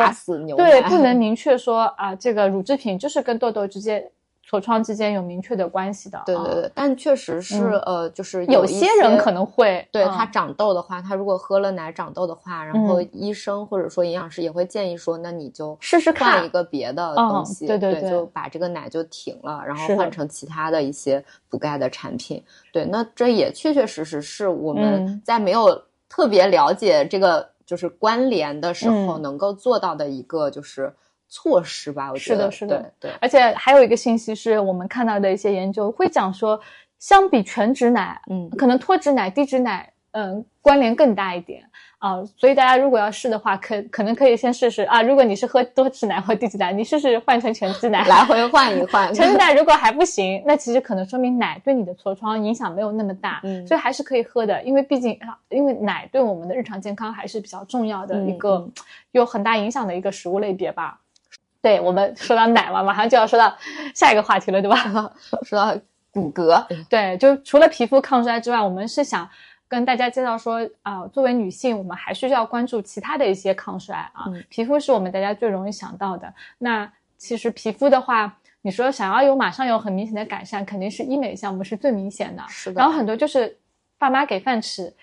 C: 对，不能明确说啊，这个乳制品就是跟痘痘之间、痤疮之间有明确的关系的。
D: 对对对，但确实是，呃，就是
C: 有
D: 些
C: 人可能会，
D: 对他长痘的话，他如果喝了奶长痘的话，然后医生或者说营养师也会建议说，那你就
C: 试试看
D: 一个别的东西，
C: 对对
D: 对，就把这个奶就停了，然后换成其他的一些补钙的产品。对，那这也确确实实是我们在没有。特别了解这个就是关联的时候，能够做到的一个就是措施吧，我
C: 觉得。是的，是的。
D: 对。
C: 而且还有一个信息是我们看到的一些研究会讲说，相比全脂奶，
D: 嗯，
C: 可能脱脂奶、低脂奶，嗯，关联更大一点。啊，所以大家如果要试的话，可可能可以先试试啊。如果你是喝多脂奶或低脂奶，你试试换成全脂奶，
D: 来回换一换。
C: 全脂奶如果还不行，那其实可能说明奶对你的痤疮影响没有那么大，
D: 嗯，
C: 所以还是可以喝的。因为毕竟啊，因为奶对我们的日常健康还是比较重要的一个，有很大影响的一个食物类别吧。对我们说到奶嘛，马上就要说到下一个话题了，对吧？
D: 说到骨骼，
C: 对，就除了皮肤抗衰之外，我们是想。跟大家介绍说啊，作为女性，我们还需要关注其他的一些抗衰啊。皮肤是我们大家最容易想到的。那其实皮肤的话，你说想要有马上有很明显的改善，肯定是医美项目是最明显的。
D: 是的。
C: 然后很多就是爸妈给饭吃，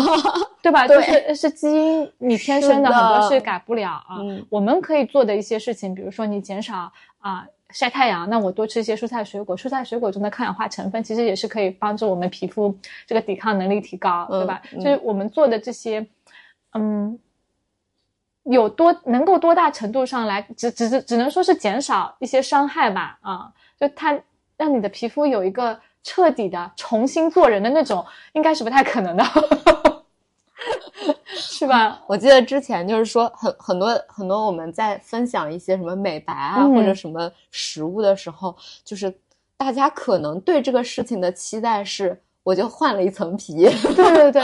C: 对吧？就是是基因你天生的很多是改不了啊。我们可以做的一些事情，比如说你减少啊。晒太阳，那我多吃一些蔬菜水果，蔬菜水果中的抗氧化成分其实也是可以帮助我们皮肤这个抵抗能力提高，对吧？就是我们做的这些，嗯，有多能够多大程度上来，只只是只能说是减少一些伤害吧，啊，就它让你的皮肤有一个彻底的重新做人的那种，应该是不太可能的。是吧？
D: 我记得之前就是说，很很多很多我们在分享一些什么美白啊或者什么食物的时候，就是大家可能对这个事情的期待是，我就换了一层皮。
C: 对 对对，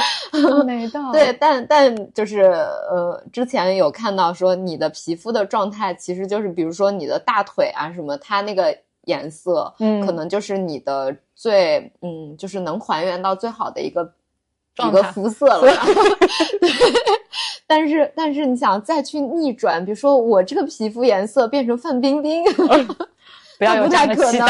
C: 没到。
D: 对，但但就是呃，之前有看到说你的皮肤的状态，其实就是比如说你的大腿啊什么，它那个颜色，嗯，可能就是你的最嗯，就是能还原到最好的一个。一个肤色了，但是但是你想再去逆转，比如说我这个皮肤颜色变成范冰冰，
C: 不要有
D: 太
C: 可能。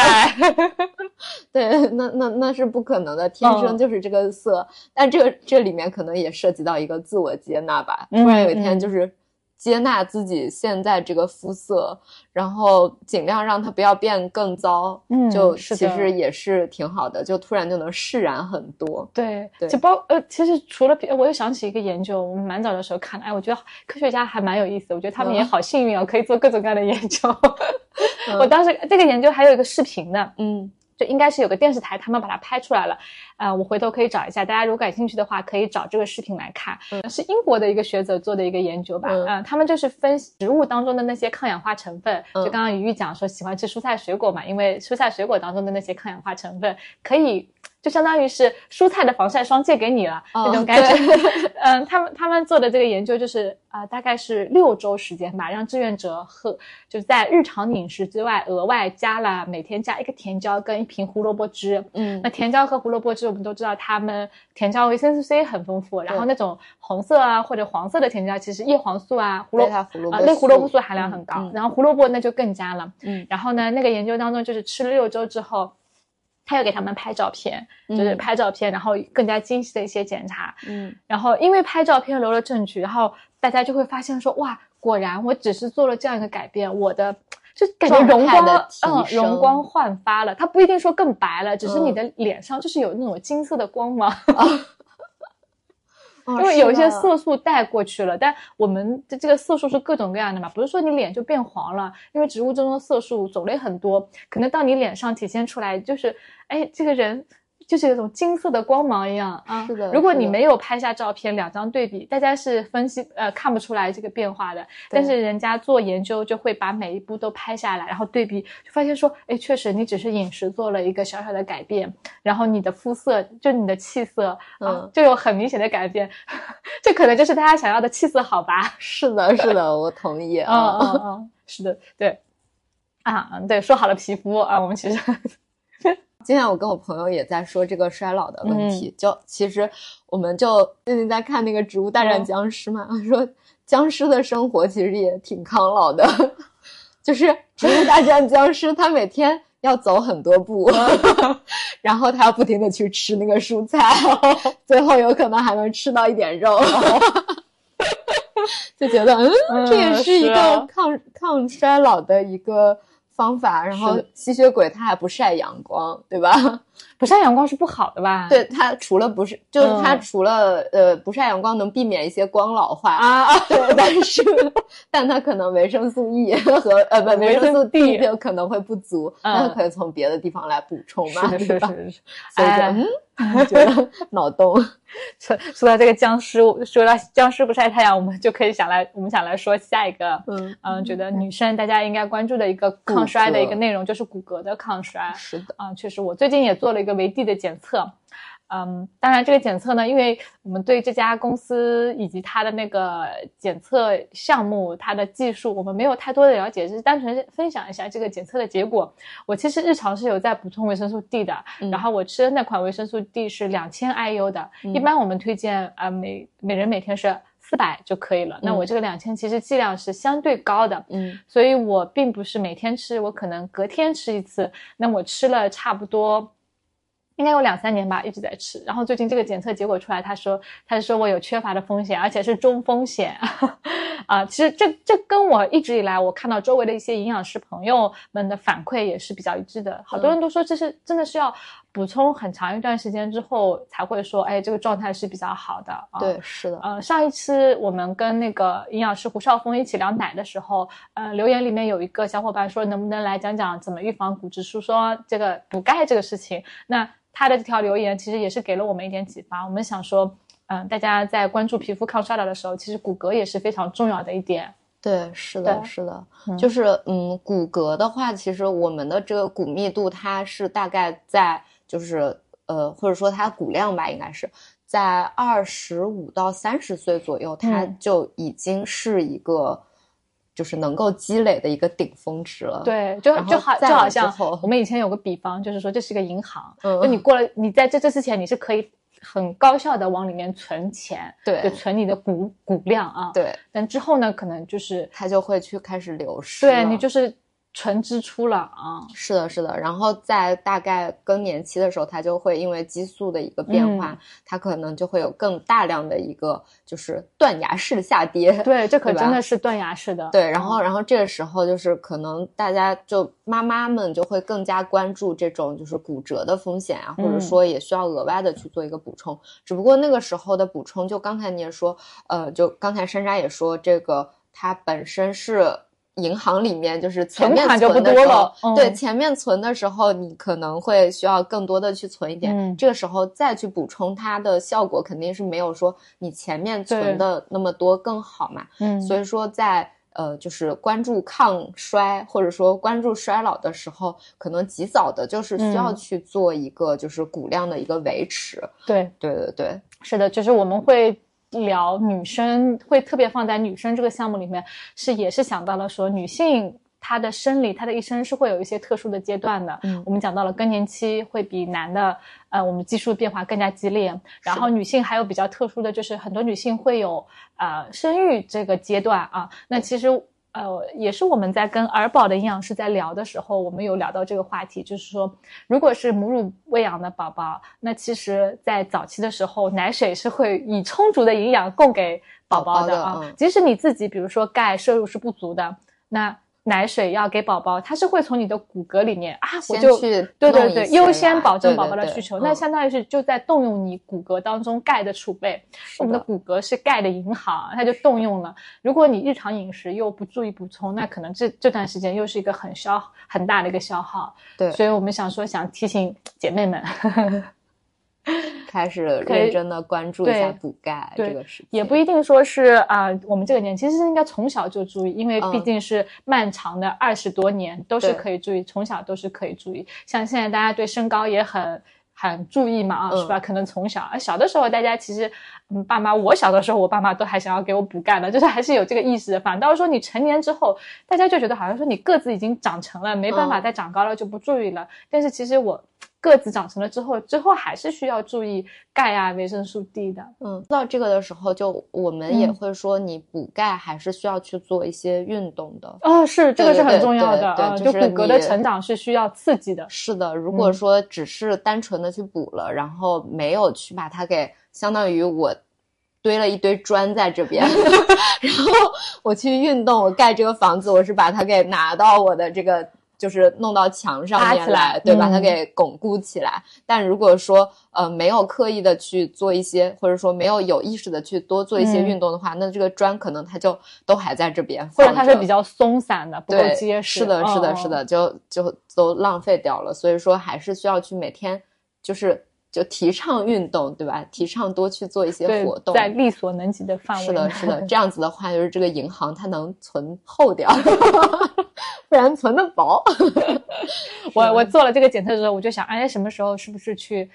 D: 对，那那那是不可能的，天生就是这个色。但这个这里面可能也涉及到一个自我接纳吧，突然有一天就是。接纳自己现在这个肤色，然后尽量让它不要变更糟，嗯，就其实也是挺好的，就突然就能释然很多。
C: 对，就包呃，其实除了我又想起一个研究，我们蛮早的时候看，哎，我觉得科学家还蛮有意思，我觉得他们也好幸运啊，可以做各种各样的研究。我当时这个研究还有一个视频的，嗯。就应该是有个电视台，他们把它拍出来了，呃，我回头可以找一下，大家如果感兴趣的话，可以找这个视频来看。是英国的一个学者做的一个研究吧，嗯，他们就是分植物当中的那些抗氧化成分，就刚刚鱼鱼讲说喜欢吃蔬菜水果嘛，因为蔬菜水果当中的那些抗氧化成分可以。就相当于是蔬菜的防晒霜借给你了那种感觉。嗯，他们他们做的这个研究就是啊，大概是六周时间吧，让志愿者喝，就是在日常饮食之外额外加了每天加一个甜椒跟一瓶胡萝卜汁。嗯，那甜椒和胡萝卜汁我们都知道，它们甜椒维生素 C 很丰富，然后那种红色啊或者黄色的甜椒其实叶黄素啊胡萝啊类胡萝卜素含量很高，然后胡萝卜那就更加了。嗯，然后呢，那个研究当中就是吃了六周之后。他又给他们拍照片，就是拍照片，然后更加精细的一些检查，嗯，然后因为拍照片留了证据，然后大家就会发现说，哇，果然我只是做了这样一个改变，我的就感觉容光，嗯，容光焕发了。它不一定说更白了，只是你的脸上就是有那种金色的光芒。因为有一些色素带过去了，但我们的这个色素是各种各样的嘛，不是说你脸就变黄了，因为植物中的色素种类很多，可能到你脸上体现出来就是，哎，这个人。就是有种金色的光芒一样啊！
D: 是的，
C: 如果你没有拍下照片，两张对比，大家是分析呃看不出来这个变化的。但是人家做研究就会把每一步都拍下来，然后对比，就发现说，哎，确实你只是饮食做了一个小小的改变，然后你的肤色就你的气色，嗯，就有很明显的改变。这可能就是大家想要的气色好吧？
D: 是的，是的，我同意
C: 啊，嗯嗯，是的，对，啊，对，说好了皮肤啊，我们其实。
D: 今天我跟我朋友也在说这个衰老的问题，就其实我们就最近在看那个《植物大战僵尸》嘛，说僵尸的生活其实也挺抗老的，就是《植物大战僵尸》，他每天要走很多步，然后他要不停的去吃那个蔬菜，最后有可能还能吃到一点肉，就觉得嗯，这也是一个抗抗衰老的一个。方法，然后吸血鬼他还不晒阳光，对吧？
C: 不晒阳光是不好的吧？
D: 对它除了不是，就是它除了呃不晒阳光能避免一些光老化啊，对，但是 但它可能维生素 E 和呃不维生素 D 就可能会不足，那可以从别的地方来补充嘛，
C: 是
D: 吧？所以嗯。觉得脑洞。
C: 说说到这个僵尸，说到僵尸不晒太阳，我们就可以想来，我们想来说下一个，嗯嗯，觉得女生大家应该关注的一个抗衰的一个内容，就是骨骼的抗衰。
D: 是的，
C: 啊，确实，我最近也做了一个维 D 的检测。嗯，当然，这个检测呢，因为我们对这家公司以及它的那个检测项目、它的技术，我们没有太多的了解，只是单纯分享一下这个检测的结果。我其实日常是有在补充维生素 D 的，然后我吃的那款维生素 D 是两千 IU 的，一般我们推荐啊每每人每天是四百就可以了。那我这个两千其实剂量是相对高的，嗯，所以我并不是每天吃，我可能隔天吃一次。那我吃了差不多。应该有两三年吧，一直在吃。然后最近这个检测结果出来，他说，他说我有缺乏的风险，而且是中风险。啊，其实这这跟我一直以来我看到周围的一些营养师朋友们的反馈也是比较一致的。好多人都说这是真的是要补充很长一段时间之后才会说，哎，这个状态是比较好的。
D: 啊对，是的。
C: 呃，上一次我们跟那个营养师胡少峰一起聊奶的时候，呃，留言里面有一个小伙伴说，能不能来讲讲怎么预防骨质疏松这个补钙这个事情？那他的这条留言其实也是给了我们一点启发。我们想说。嗯，大家在关注皮肤抗衰老的时候，其实骨骼也是非常重要的一点。
D: 对，是的，是的，就是嗯，骨骼的话，其实我们的这个骨密度，它是大概在就是呃，或者说它骨量吧，应该是在二十五到三十岁左右，它就已经是一个就是能够积累的一个顶峰值了。
C: 对，就就好就好像我们以前有个比方，就是说这是一个银行，就你过了，你在这这之前你是可以。很高效的往里面存钱，
D: 对，
C: 就存你的股股量啊，
D: 对。
C: 但之后呢，可能就是
D: 它就会去开始流失，
C: 对你就是。纯支出了啊，
D: 是的，是的。然后在大概更年期的时候，它就会因为激素的一个变化，它可能就会有更大量的一个就是断崖式的下跌。
C: 对，这 可真的是断崖式的。
D: 对，然后，然后这个时候就是可能大家就妈妈们就会更加关注这种就是骨折的风险啊，或者说也需要额外的去做一个补充。只不过那个时候的补充，就刚才你也说，呃，就刚才珊莎也说，这个它本身是。银行里面就是前面存的时候，对前面存的时候，你可能会需要更多的去存一点，这个时候再去补充，它的效果肯定是没有说你前面存的那么多更好嘛。嗯，所以说在呃就是关注抗衰或者说关注衰老的时候，可能及早的就是需要去做一个就是骨量的一个维持。
C: 对
D: 对对对，
C: 是的，就是我们会。聊女生会特别放在女生这个项目里面，是也是想到了说女性她的生理她的一生是会有一些特殊的阶段的。嗯，我们讲到了更年期会比男的，呃，我们激素变化更加激烈。然后女性还有比较特殊的就是很多女性会有呃生育这个阶段啊。那其实。呃，也是我们在跟儿保的营养师在聊的时候，我们有聊到这个话题，就是说，如果是母乳喂养的宝宝，那其实，在早期的时候，奶水是会以充足的营养供给宝宝的啊。即使你自己，比如说钙摄入是不足的，那。奶水要给宝宝，它是会从你的骨骼里面啊，我就对对对，优先保证宝宝的需求。那相当于是就在动用你骨骼当中钙的储备。我们的骨骼是钙的银行，它就动用了。如果你日常饮食又不注意补充，那可能这这段时间又是一个很消很大的一个消耗。
D: 对，
C: 所以我们想说，想提醒姐妹们。
D: 开始认真的关注一下补钙这个事情，
C: 也不一定说是啊，我们这个年其实是应该从小就注意，因为毕竟是漫长的二十多年都是可以注意，从小都是可以注意。像现在大家对身高也很很注意嘛，啊，是吧？可能从小小的时候，大家其实嗯，爸妈，我小的时候，我爸妈都还想要给我补钙的，就是还是有这个意识的。反倒是说你成年之后，大家就觉得好像说你个子已经长成了，没办法再长高了，就不注意了。但是其实我。个子长成了之后，之后还是需要注意钙啊、维生素 D 的。
D: 嗯，到这个的时候，就我们也会说，你补钙还是需要去做一些运动的。
C: 哦，是这个是很重要的啊，就骨骼的成长是需要刺激的。
D: 是的，如果说只是单纯的去补了，然后没有去把它给，相当于我堆了一堆砖在这边，然后我去运动，我盖这个房子，我是把它给拿到我的这个。就是弄到墙上面来，对，把它给巩固起来。但如果说呃没有刻意的去做一些，或者说没有有意识的去多做一些运动的话，那这个砖可能它就都还在这边，
C: 或者它是比较松散的，不够结
D: 实。是的，是的，是的，就就都浪费掉了。所以说还是需要去每天就是就提倡运动，对吧？提倡多去做一些活动，
C: 在力所能及的范围。
D: 是的，是的，这样子的话，就是这个银行它能存厚点。不然存的薄。
C: 我我做了这个检测之后，我就想，哎，什么时候是不是去，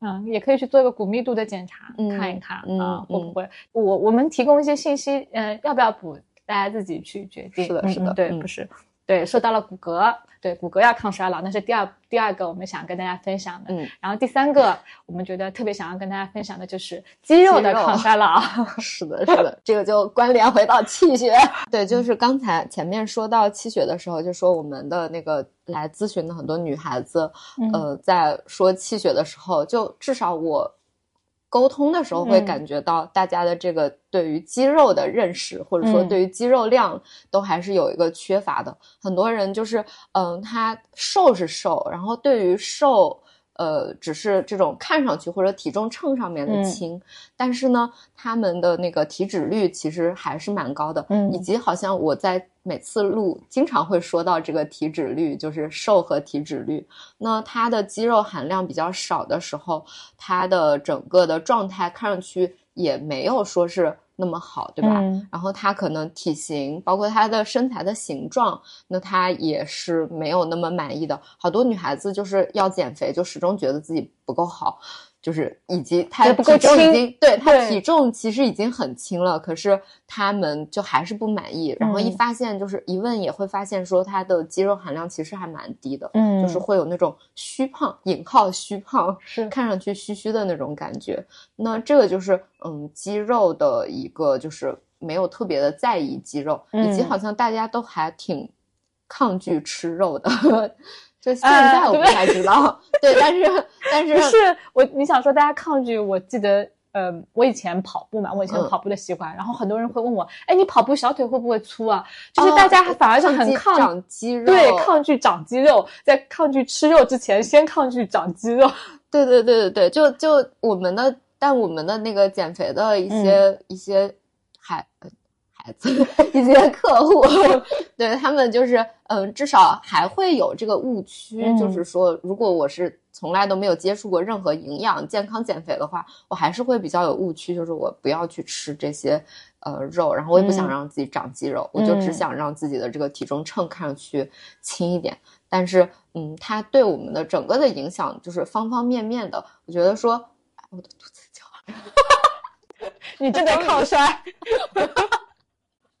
C: 嗯，也可以去做一个骨密度的检查，看一看啊，会不会？我我们提供一些信息，嗯，要不要补，大家自己去决定。
D: 是的，是的，
C: 对，不是。对，说到了骨骼，对骨骼要抗衰老，那是第二第二个我们想跟大家分享的。嗯，然后第三个我们觉得特别想要跟大家分享的就是肌肉的抗衰老。
D: 是的，是的，这个就关联回到气血。对，就是刚才前面说到气血的时候，就说我们的那个来咨询的很多女孩子，呃，在说气血的时候，就至少我。沟通的时候会感觉到大家的这个对于肌肉的认识，或者说对于肌肉量都还是有一个缺乏的。很多人就是，嗯，他瘦是瘦，然后对于瘦。呃，只是这种看上去或者体重秤上面的轻，但是呢，他们的那个体脂率其实还是蛮高的，嗯，以及好像我在每次录经常会说到这个体脂率，就是瘦和体脂率。那它的肌肉含量比较少的时候，它的整个的状态看上去也没有说是。那么好，对吧？然后他可能体型，包括他的身材的形状，那他也是没有那么满意的。好多女孩子就是要减肥，就始终觉得自己不够好。就是以及他体重已经对他体重其实已经很轻了，可是他们就还是不满意。然后一发现就是一问也会发现说他的肌肉含量其实还蛮低的，嗯，就是会有那种虚胖（引号虚胖）是看上去虚虚的那种感觉。那这个就是嗯肌肉的一个就是没有特别的在意肌肉，以及好像大家都还挺抗拒吃肉的。就现在我不太知道，对，但是但是
C: 不是我你想说大家抗拒？我记得，呃，我以前跑步嘛，我以前跑步的习惯，然后很多人会问我，哎，你跑步小腿会不会粗啊？就是大家反而是很抗
D: 长肌肉，
C: 对，抗拒长肌肉，在抗拒吃肉之前，先抗拒长肌肉。
D: 对对对对对，就就我们的，但我们的那个减肥的一些一些还。一些客户，对他们就是，嗯，至少还会有这个误区，就是说，如果我是从来都没有接触过任何营养健康减肥的话，我还是会比较有误区，就是我不要去吃这些呃肉，然后我也不想让自己长肌肉，我就只想让自己的这个体重秤看上去轻一点。但是，嗯，它对我们的整个的影响就是方方面面的。我觉得说，我的肚子叫，
C: 你正在 抗衰。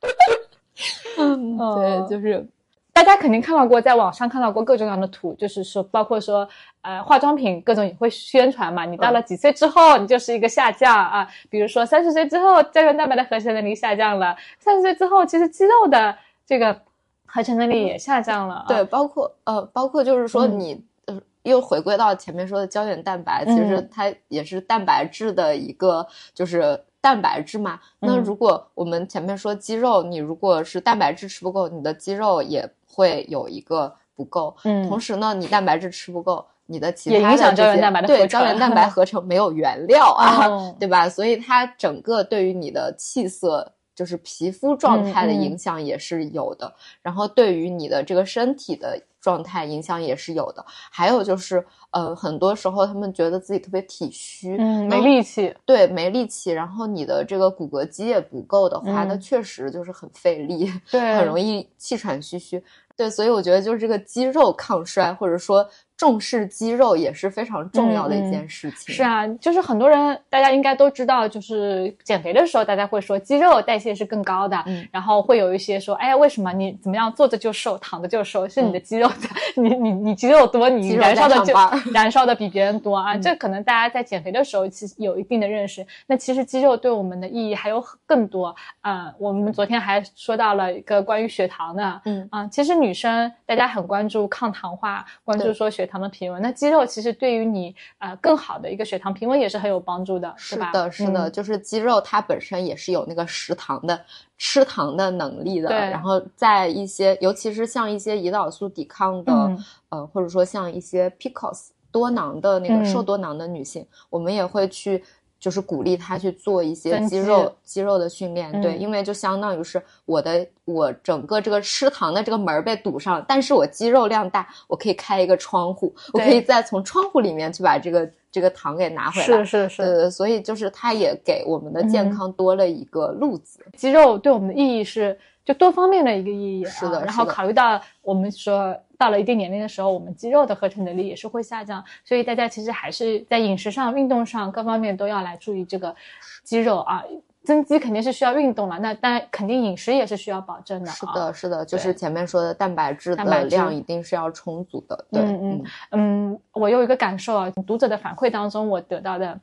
D: 嗯，对，就是
C: 大家肯定看到过，在网上看到过各种各样的图，就是说，包括说，呃，化妆品各种也会宣传嘛。你到了几岁之后，你就是一个下降啊。比如说三十岁之后，胶原蛋白的合成能力下降了；三十岁之后，其实肌肉的这个合成能力也下降了。
D: 对，包括呃，包括就是说，你呃，又回归到前面说的胶原蛋白，其实它也是蛋白质的一个，就是。蛋白质嘛，那如果我们前面说肌肉，你如果是蛋白质吃不够，你的肌肉也会有一个不够。嗯，同时呢，你蛋白质吃不够，你的其他的
C: 胶原蛋白的
D: 对胶原蛋白合成没有原料啊，对吧？所以它整个对于你的气色。就是皮肤状态的影响也是有的，然后对于你的这个身体的状态影响也是有的。还有就是，呃，很多时候他们觉得自己特别体虚，
C: 嗯，没力气，
D: 对，没力气。然后你的这个骨骼肌也不够的话，那确实就是很费力，
C: 对，
D: 很容易气喘吁吁。对，所以我觉得就是这个肌肉抗衰，或者说。重视肌肉也是非常重要的一件事情。
C: 是啊，就是很多人，大家应该都知道，就是减肥的时候，大家会说肌肉代谢是更高的，然后会有一些说，哎呀，为什么你怎么样坐着就瘦，躺着就瘦？是你的肌肉，你你你肌肉多，你燃烧的就 燃烧的比别人多啊。这可能大家在减肥的时候其实有一定的认识。那其实肌肉对我们的意义还有更多啊。我们昨天还说到了一个关于血糖的，嗯啊，其实女生大家很关注抗糖化，关注说血。血糖的平稳，那肌肉其实对于你呃更好的一个血糖平稳也是很有帮助的，
D: 是的，是的，就是肌肉它本身也是有那个食糖的吃糖的能力的。然后在一些，尤其是像一些胰岛素抵抗的，呃，或者说像一些 PCOS 多囊的那个瘦多囊的女性，我们也会去。就是鼓励他去做一些肌肉肌肉的训练，对，因为就相当于是我的我整个这个吃糖的这个门被堵上，但是我肌肉量大，我可以开一个窗户，我可以再从窗户里面去把这个这个糖给拿回来，
C: 是是是，
D: 呃，所以就是它也给我们的健康多了一个路子。
C: 肌肉对我们的意义是就多方面的一个意义，
D: 是的，
C: 然后考虑到我们说。到了一定年龄的时候，我们肌肉的合成能力也是会下降，所以大家其实还是在饮食上、运动上各方面都要来注意这个肌肉啊。增肌肯定是需要运动了，那但肯定饮食也是需要保证的。
D: 是的，是的，就是前面说的蛋白质的量一定是要充足的。对，
C: 嗯嗯嗯，我有一个感受啊，读者的反馈当中我得到的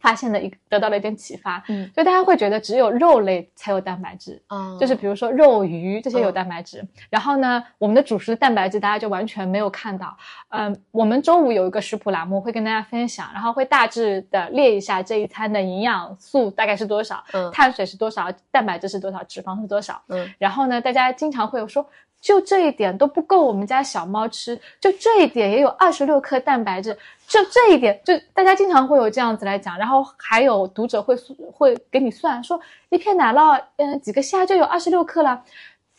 C: 发现了一得到了一点启发，
D: 嗯，
C: 就大家会觉得只有肉类才有蛋白质，
D: 啊
C: 就是比如说肉、鱼这些有
D: 嗯
C: 蛋白质。然后呢，我们的主食的蛋白质大家就完全没有看到。嗯，我们周五有一个食谱栏目会跟大家分享，然后会大致的列一下这一餐的营养素大概是多少，
D: 嗯
C: 碳水是多少，蛋白质是多少，脂肪是多少。
D: 嗯
C: 然后呢，大家经常会有说。就这一点都不够我们家小猫吃，就这一点也有二十六克蛋白质，就这一点，就大家经常会有这样子来讲，然后还有读者会会给你算说一片奶酪，嗯，几个虾就有二十六克了，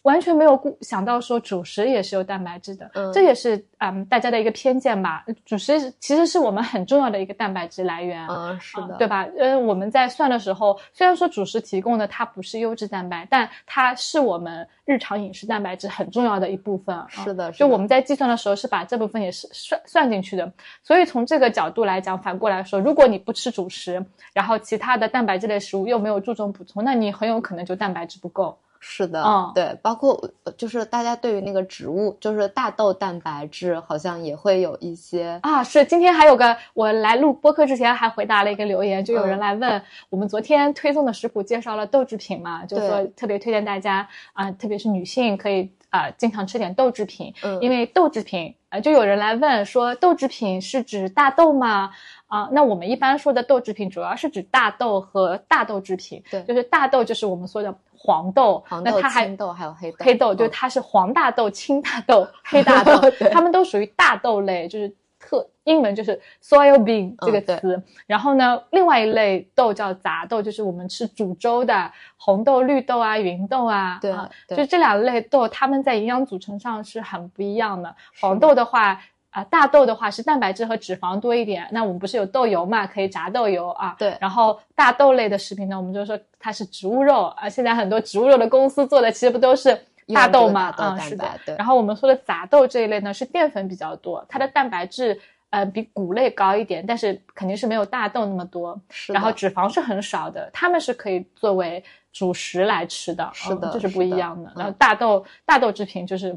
C: 完全没有顾想到说主食也是有蛋白质的，
D: 嗯
C: 这也是嗯大家的一个偏见吧。主食其实是我们很重要的一个蛋白质来源，
D: 嗯，是的，
C: 啊对吧？呃，我们在算的时候，虽然说主食提供的它不是优质蛋白，但它是我们日常饮食蛋白质很重要的一部分。啊
D: 是的，是的
C: 就我们在计算的时候是把这部分也是算算进去的，所以从这个角度来讲，反过来说，如果你不吃主食，然后其他的蛋白质类食物又没有注重补充，那你很有可能就蛋白质不够。
D: 是的，
C: 嗯。
D: 对，包括呃就是大家对于那个植物，就是大豆蛋白质，好像也会有一些，
C: 啊，是今天还有个，我来录播客之前还回答了一个留言，就有人来问、我们昨天推送的食谱介绍了豆制品嘛，就说特别推荐大家啊、特别是女性可以啊、经常吃点豆制品，
D: 嗯。
C: 因为豆制品啊、就有人来问说豆制品是指大豆吗？啊，那我们一般说的豆制品主要是指大豆和大豆制品，
D: 对。
C: 就是大豆就是我们说的黄豆，
D: 黄豆、
C: 那它还
D: 青豆还有黑豆，
C: 黑豆，就
D: 嗯
C: 它是黄大豆、青大豆、黑大豆
D: 对，
C: 它们都属于大豆类，就是特英文就是 soybean 这个词。然后呢，另外一类豆叫杂豆，就是我们吃煮粥的红豆、绿豆啊、芸豆啊，
D: 对
C: 啊
D: 对
C: 就这两类豆，它们在营养组成上是很不一样的。黄豆的话。啊、大豆的话是蛋白质和脂肪多一点，那我们不是有豆油嘛，可以炸豆油啊。
D: 对
C: 然后大豆类的食品呢，我们就说它是植物肉啊。现在很多植物肉的公司做的其实不都是大豆嘛？啊，是的。
D: 对
C: 然后我们说的杂豆这一类呢，是淀粉比较多，它的蛋白质呃比谷类高一点，但是肯定是没有大豆那么多。
D: 是
C: 然后脂肪是很少的，它们是可以作为主食来吃的，
D: 是的
C: 嗯这是不一样的。
D: 嗯
C: 然后大豆大豆制品就是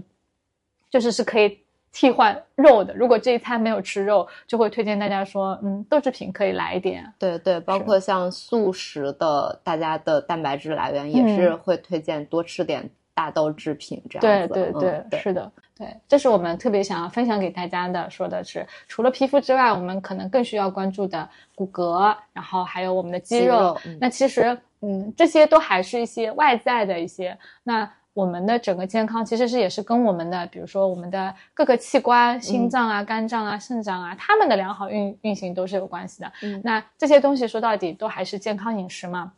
C: 就是是可以替换肉的。如果这一餐没有吃肉，就会推荐大家说，嗯，豆制品可以来一点。
D: 对对，包括像素食的，大家的蛋白质来源也是
C: 嗯
D: 会推荐多吃点大豆制品这样子。嗯
C: 对对，
D: 对，
C: 是的，对，这是我们特别想要分享给大家的。说的是，除了皮肤之外，我们可能更需要关注的骨骼，然后还有我们的肌
D: 肌
C: 肉。
D: 肉嗯
C: 那其实，嗯，这些都还是一些外在的一些。那我们的整个健康其实是也是跟我们的，比如说我们的各个器官，心脏啊、肝脏啊、肾脏啊，它们的良好运运行都是有关系的。
D: 嗯
C: 那这些东西说到底都还是健康饮食嘛。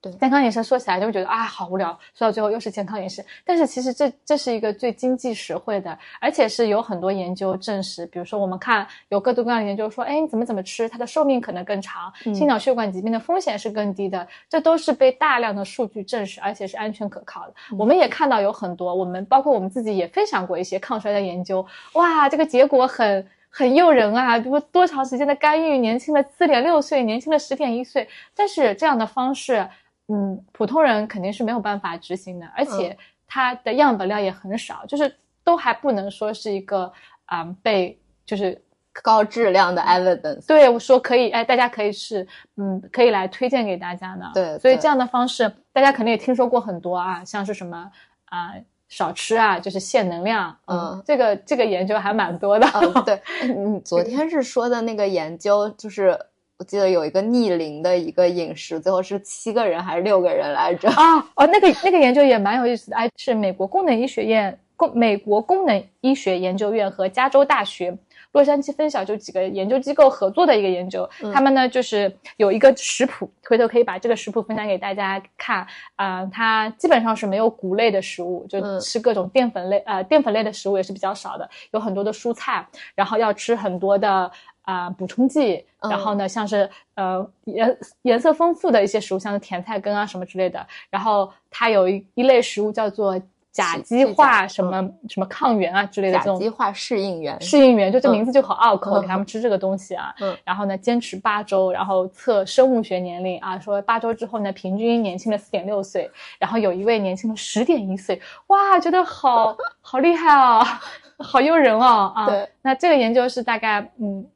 D: 对
C: 健康饮食说起来就会觉得啊好无聊，说到最后又是健康饮食。但是其实这这是一个最经济实惠的，而且是有很多研究证实，比如说我们看有各种各样的研究说，哎，你怎么怎么吃，它的寿命可能更长，
D: 嗯
C: 心脑血管疾病的风险是更低的，这都是被大量的数据证实，而且是安全可靠的。
D: 嗯
C: 我们也看到有很多，我们包括我们自己也分享过一些抗衰的研究，哇，这个结果很。很诱人啊！比如多长时间的干预，年轻了四点六岁，年轻了十点一岁，但是这样的方式，嗯，普通人肯定是没有办法执行的，而且它的样本量也很少，就是都还不能说是一个啊、嗯被就是
D: 高质量的 evidence。
C: 对我说可以，哎，大家可以是嗯，可以来推荐给大家的。
D: 对对
C: 所以这样的方式，大家肯定也听说过很多啊，像是什么啊、少吃啊，就是限能量，
D: 嗯
C: 这个这个研究还蛮多的。
D: 嗯，对，嗯昨天是说的那个研究，就是我记得有一个逆龄的一个饮食，最后是七个人还是六个人来着？
C: 啊哦，那个那个研究也蛮有意思的，哎，是美国功能医学院功美国功能医学研究院和加州大学洛杉矶分校就几个研究机构合作的一个研究，
D: 嗯
C: 他们呢就是有一个食谱，回头可以把这个食谱分享给大家看啊、它基本上是没有谷类的食物，就
D: 嗯
C: 吃各种淀粉类，呃，淀粉类的食物也是比较少的，有很多的蔬菜，然后要吃很多的。啊、补充剂，
D: 嗯
C: 然后呢，像是呃颜颜色丰富的一些食物，像是甜菜根啊什么之类的。然后它有一一类食物叫做甲基化什么、什么抗原啊之类的
D: 甲
C: 这种
D: 基化适应原。
C: 适应原，就这
D: 嗯
C: 名字就好拗口，
D: 嗯
C: 给他们吃这个东西啊。
D: 嗯
C: 然后呢，坚持八周，然后测生物学年龄啊，说八周之后呢，平均年轻了四点六岁，然后有一位年轻了十点一岁，哇，觉得好好厉害哦，好诱人哦啊！
D: 对，
C: 那这个研究是大概嗯。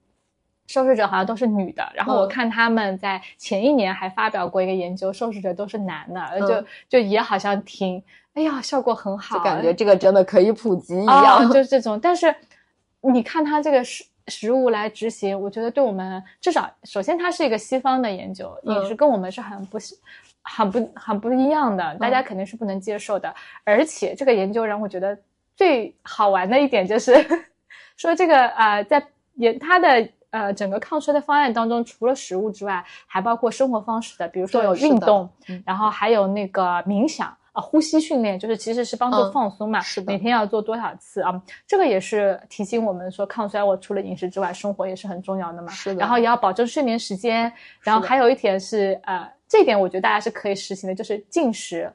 C: 受试者好像都是女的，然后我
D: 嗯
C: 看他们在前一年还发表过一个研究，受试者都是男的，
D: 嗯
C: 就就也好像挺，哎呀，效果很好，
D: 就感觉这个真的可以普及一
C: 啊，
D: 样。
C: 就是这种。但是你看他这个实实物来执行，我觉得对我们至少，首先它是一个西方的研究，
D: 嗯
C: 也是跟我们是很不很不很不一样的，大
D: 嗯
C: 家肯定是不能接受的。而且这个研究让我觉得最好玩的一点就是 说这个呃，在研他的。呃，整个抗衰的方案当中，除了食物之外，还包括生活方式的，比如说有运动，
D: 嗯
C: 然后还有那个冥想啊、呼吸训练，就是其实是帮助
D: 嗯
C: 放松嘛。
D: 是的
C: 每天要做多少次啊？这个也是提醒我们说，抗衰我除了饮食之外，生活也是很重要的嘛。
D: 是的
C: 然后也要保证睡眠时间，然后还有一点是呃，这一点我觉得大家是可以实行的，就是进食。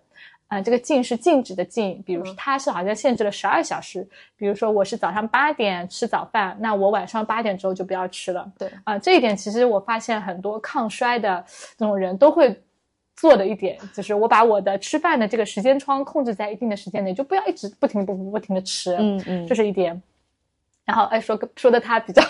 C: 呃，这个禁是禁止的禁，比如说
D: 嗯
C: 它是好像限制了十二小时，比如说我是早上八点吃早饭，那我晚上八点之后就不要吃了。
D: 对
C: 啊、这一点其实我发现很多抗衰的这种人都会做的一点，就是我把我的吃饭的这个时间窗控制在一定的时间内，就不要一直不停不不不停的吃。
D: 嗯嗯
C: 这是一点。然后哎，说个说的他比较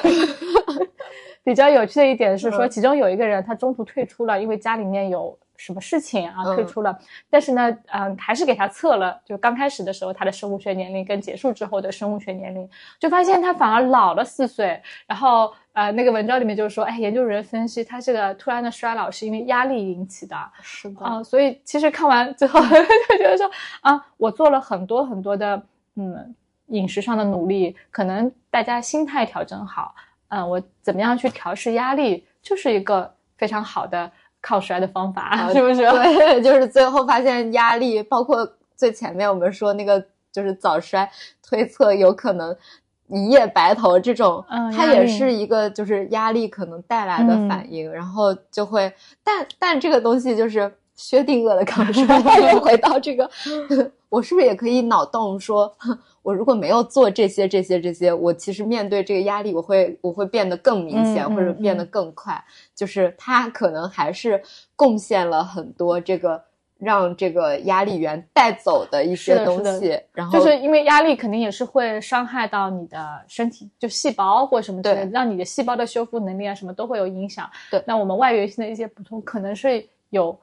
C: 比较有趣的一点是说，
D: 嗯
C: 其中有一个人他中途退出了，因为家里面有什么事情啊
D: 嗯
C: 退出了。但是呢，嗯、还是给他测了，就刚开始的时候他的生物学年龄跟结束之后的生物学年龄，就发现他反而老了四岁。然后呃，那个文章里面就是说，哎，研究人员分析他这个突然的衰老是因为压力引起的。
D: 是的
C: 啊、所以其实看完之后 就觉得说啊，我做了很多很多的嗯饮食上的努力，可能大家心态调整好，嗯、我怎么样去调试压力，就是一个非常好的抗衰的方法，
D: 啊
C: 是不是？
D: 对，就是最后发现压力，包括最前面我们说那个就是早衰推测有可能一夜白头这种，它也是一个就是压力可能带来的
C: 嗯
D: 反应，然后就会，但但这个东西就是薛定谔的抗衰 又回到这个，我是不是也可以脑洞说，我如果没有做这些这些这些，我其实面对这个压力，我会我会变得更明显，
C: 嗯
D: 或者
C: 嗯
D: 变得更快。就是它可能还是贡献了很多这个让这个压力源带走的一些东西，然后
C: 就是因为压力肯定也是会伤害到你的身体，就细胞或什么之类的，
D: 对
C: 让你的细胞的修复能力啊什么都会有影响。
D: 对
C: 那我们外源性的一些补充可能是有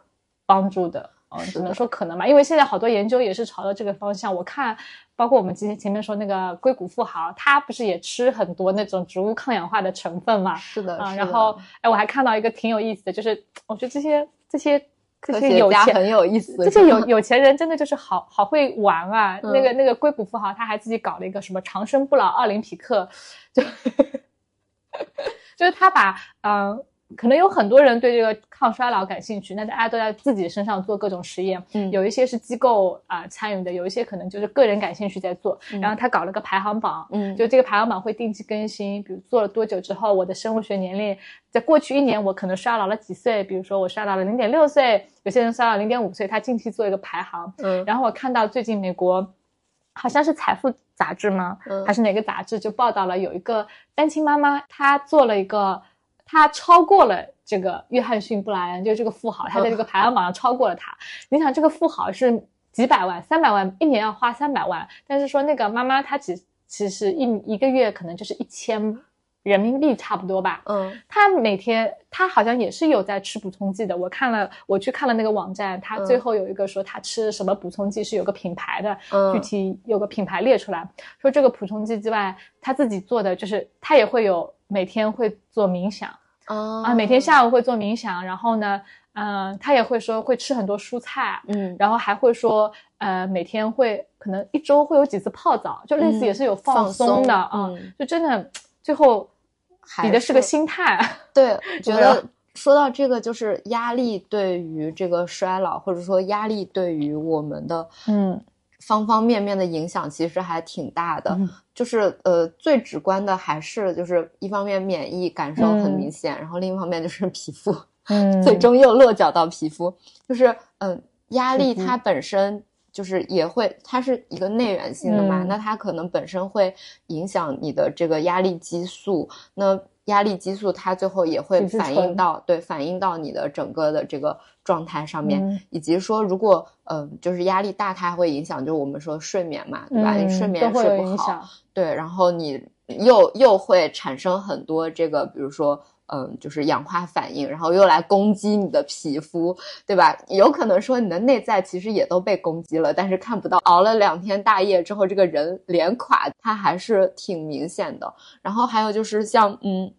C: 帮助的。只能说可能吧，因为现在好多研究也是朝着这个方向。我看，包括我们今天前面说那个硅谷富豪，他不是也吃很多那种植物抗氧化的成分嘛？
D: 是的，
C: 啊，
D: 是的
C: 然后哎，我还看到一个挺有意思的，就是我觉得这些这些这些有钱
D: 很有意思，
C: 这些有有钱人真的就是好好会玩啊！
D: 嗯
C: 那个那个硅谷富豪，他还自己搞了一个什么长生不老奥林匹克，就 就是他把嗯、呃可能有很多人对这个抗衰老感兴趣，那大家都在自己身上做各种实验，
D: 嗯
C: 有一些是机构啊、参与的，有一些可能就是个人感兴趣在做。
D: 嗯
C: 然后他搞了个排行榜，
D: 嗯
C: 就这个排行榜会定期更新，比如做了多久之后，我的生物学年龄在过去一年我可能衰老了几岁，比如说我衰老了零点六岁，有些人衰老零点五岁，他近期做一个排行。
D: 嗯
C: 然后我看到最近美国好像是《财富》杂志吗？
D: 嗯
C: 还是哪个杂志就报道了有一个单亲妈妈，她做了一个，她超过了这个约翰逊布莱恩，就是这个富豪，他在这个 排行榜上超过了他。你想，这个富豪是几百万、三百万，一年要花三百万，但是说那个妈妈她只其实一一个月可能就是一千人民币差不多吧。
D: 嗯。
C: 他每天他好像也是有在吃补充剂的，我看了，我去看了那个网站，他
D: 嗯。
C: 最后有一个说他吃什么补充剂是有个品牌的，
D: 嗯。
C: 具体有个品牌列出来，说这个补充剂之外，他自己做的就是他也会有每天会做冥想。
D: 啊
C: 啊，每天下午会做冥想，然后呢，嗯、他也会说会吃很多蔬菜，
D: 嗯。
C: 然后还会说，呃，每天会可能一周会有几次泡澡，就类似
D: 嗯。
C: 也是有
D: 放
C: 放松的
D: 嗯。
C: 就真的最后
D: 还
C: 比的是个心态。
D: 对，觉得说到这个，就是压力对于这个衰老，或者说压力对于我们的
C: 嗯
D: 方方面面的影响，其实还挺大的。
C: 嗯
D: 就是呃，最直观的还是就是一方面免疫感受很
C: 嗯
D: 明显，然后另一方面就是皮肤，
C: 嗯，
D: 最终又落脚到皮肤。就是嗯、呃压力它本身就是也会，它是一个内源性的嘛，
C: 嗯
D: 那它可能本身会影响你的这个压力激素，那压力激素它最后也会反映到对反映到你的整个的这个状态上面，
C: 嗯
D: 以及说如果嗯、呃就是压力大，它还会影响就是我们说睡眠嘛，对吧？你睡
C: 嗯
D: 眠睡不好，对，然后你又又会产生很多这个，比如说。嗯，就是氧化反应，然后又来攻击你的皮肤，对吧？有可能说你的内在其实也都被攻击了，但是看不到。熬了两天大夜之后，这个人脸垮，它还是挺明显的。然后还有就是像，嗯，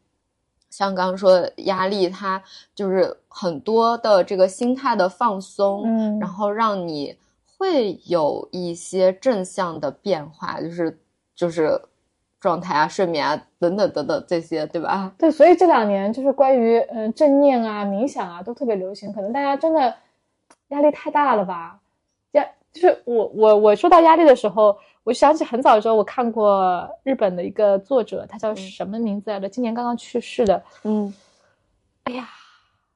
D: 像刚刚说的压力，它就是很多的这个心态的放松，
C: 嗯，
D: 然后让你会有一些正向的变化，就是就是。状态啊，睡眠啊，等等等等这些，对吧？
C: 对，所以这两年就是关于嗯正念啊、冥想啊都特别流行。可能大家真的压力太大了吧？压就是我我我说到压力的时候，我想起很早的时候我看过日本的一个作者，他叫什么名字来着？今年刚刚去世的。
D: 嗯，
C: 哎呀，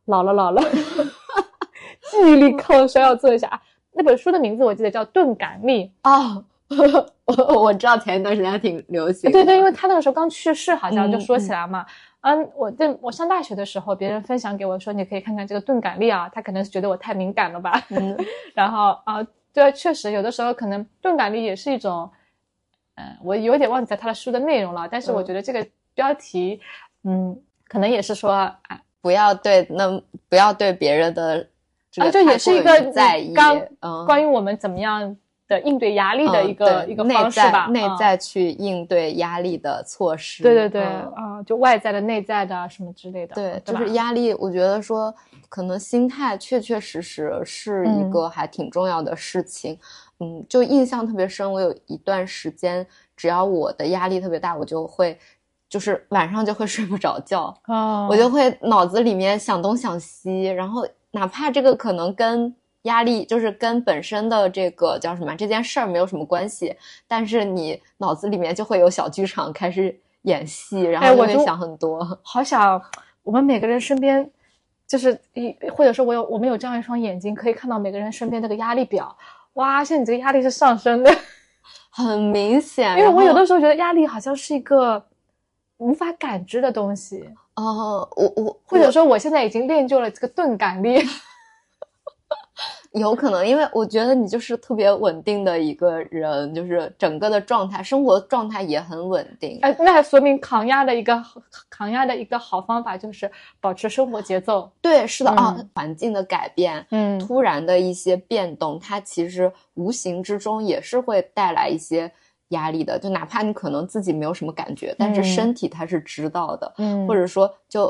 C: 老了老了，记忆力 靠需要做一下啊。那本书的名字我记得叫《钝感力》
D: 啊。我 我知道前一段时间还挺流行，
C: 对对，因为他那个时候刚去世，好像就说起来嘛。嗯，我对我上大学的时候，别人分享给我说，你可以看看这个钝感力啊，他可能是觉得我太敏感了吧。嗯，然后啊，对，确实有的时候可能钝感力也是一种，嗯，我有点忘记他的书的内容了，但是我觉得这个标题，嗯，可能也是说，啊，
D: 不要对那不要对别人的，啊，
C: 这也是一个
D: 在意，
C: 嗯，关于我们怎么样。的应对压力的一个一个方式吧，
D: 内在去应对压力的措施。
C: 对对对，啊，就外在的、内在的什么之类的。
D: 对，就是压力。我觉得说，可能心态确确实实是一个还挺重要的事情。嗯，就印象特别深，我有一段时间，只要我的压力特别大，我就会，就是晚上就会 睡不着觉。
C: 啊，
D: 我就会脑子里面想东想西，然后哪怕这个可能跟。压力就是跟本身的这个叫什么这件事儿没有什么关系，但是你脑子里面就会有小剧场开始演戏，然后就会想很多。
C: 好想我们每个人身边，就是一或者说我有我们有这样一双眼睛，可以看到每个人身边这个压力表。哇，现在你这个压力是上升的，
D: 很明显。
C: 因为我有的时候觉得压力好像是一个无法感知的东西。
D: 哦，我我
C: 或者说我现在已经练就了这个钝感力。
D: 有可能，因为我觉得你就是特别稳定的一个人，就是整个的状态、生活状态也很稳定。
C: 哎，那说明抗压的一个抗压的一个好方法就是保持生活节奏。
D: 对，是的啊，环境的改变，
C: 嗯，
D: 突然的一些变动，它其实无形之中也是会带来一些压力的。就哪怕你可能自己没有什么感觉，但是身体它是知道的。
C: 嗯，
D: 或者说，就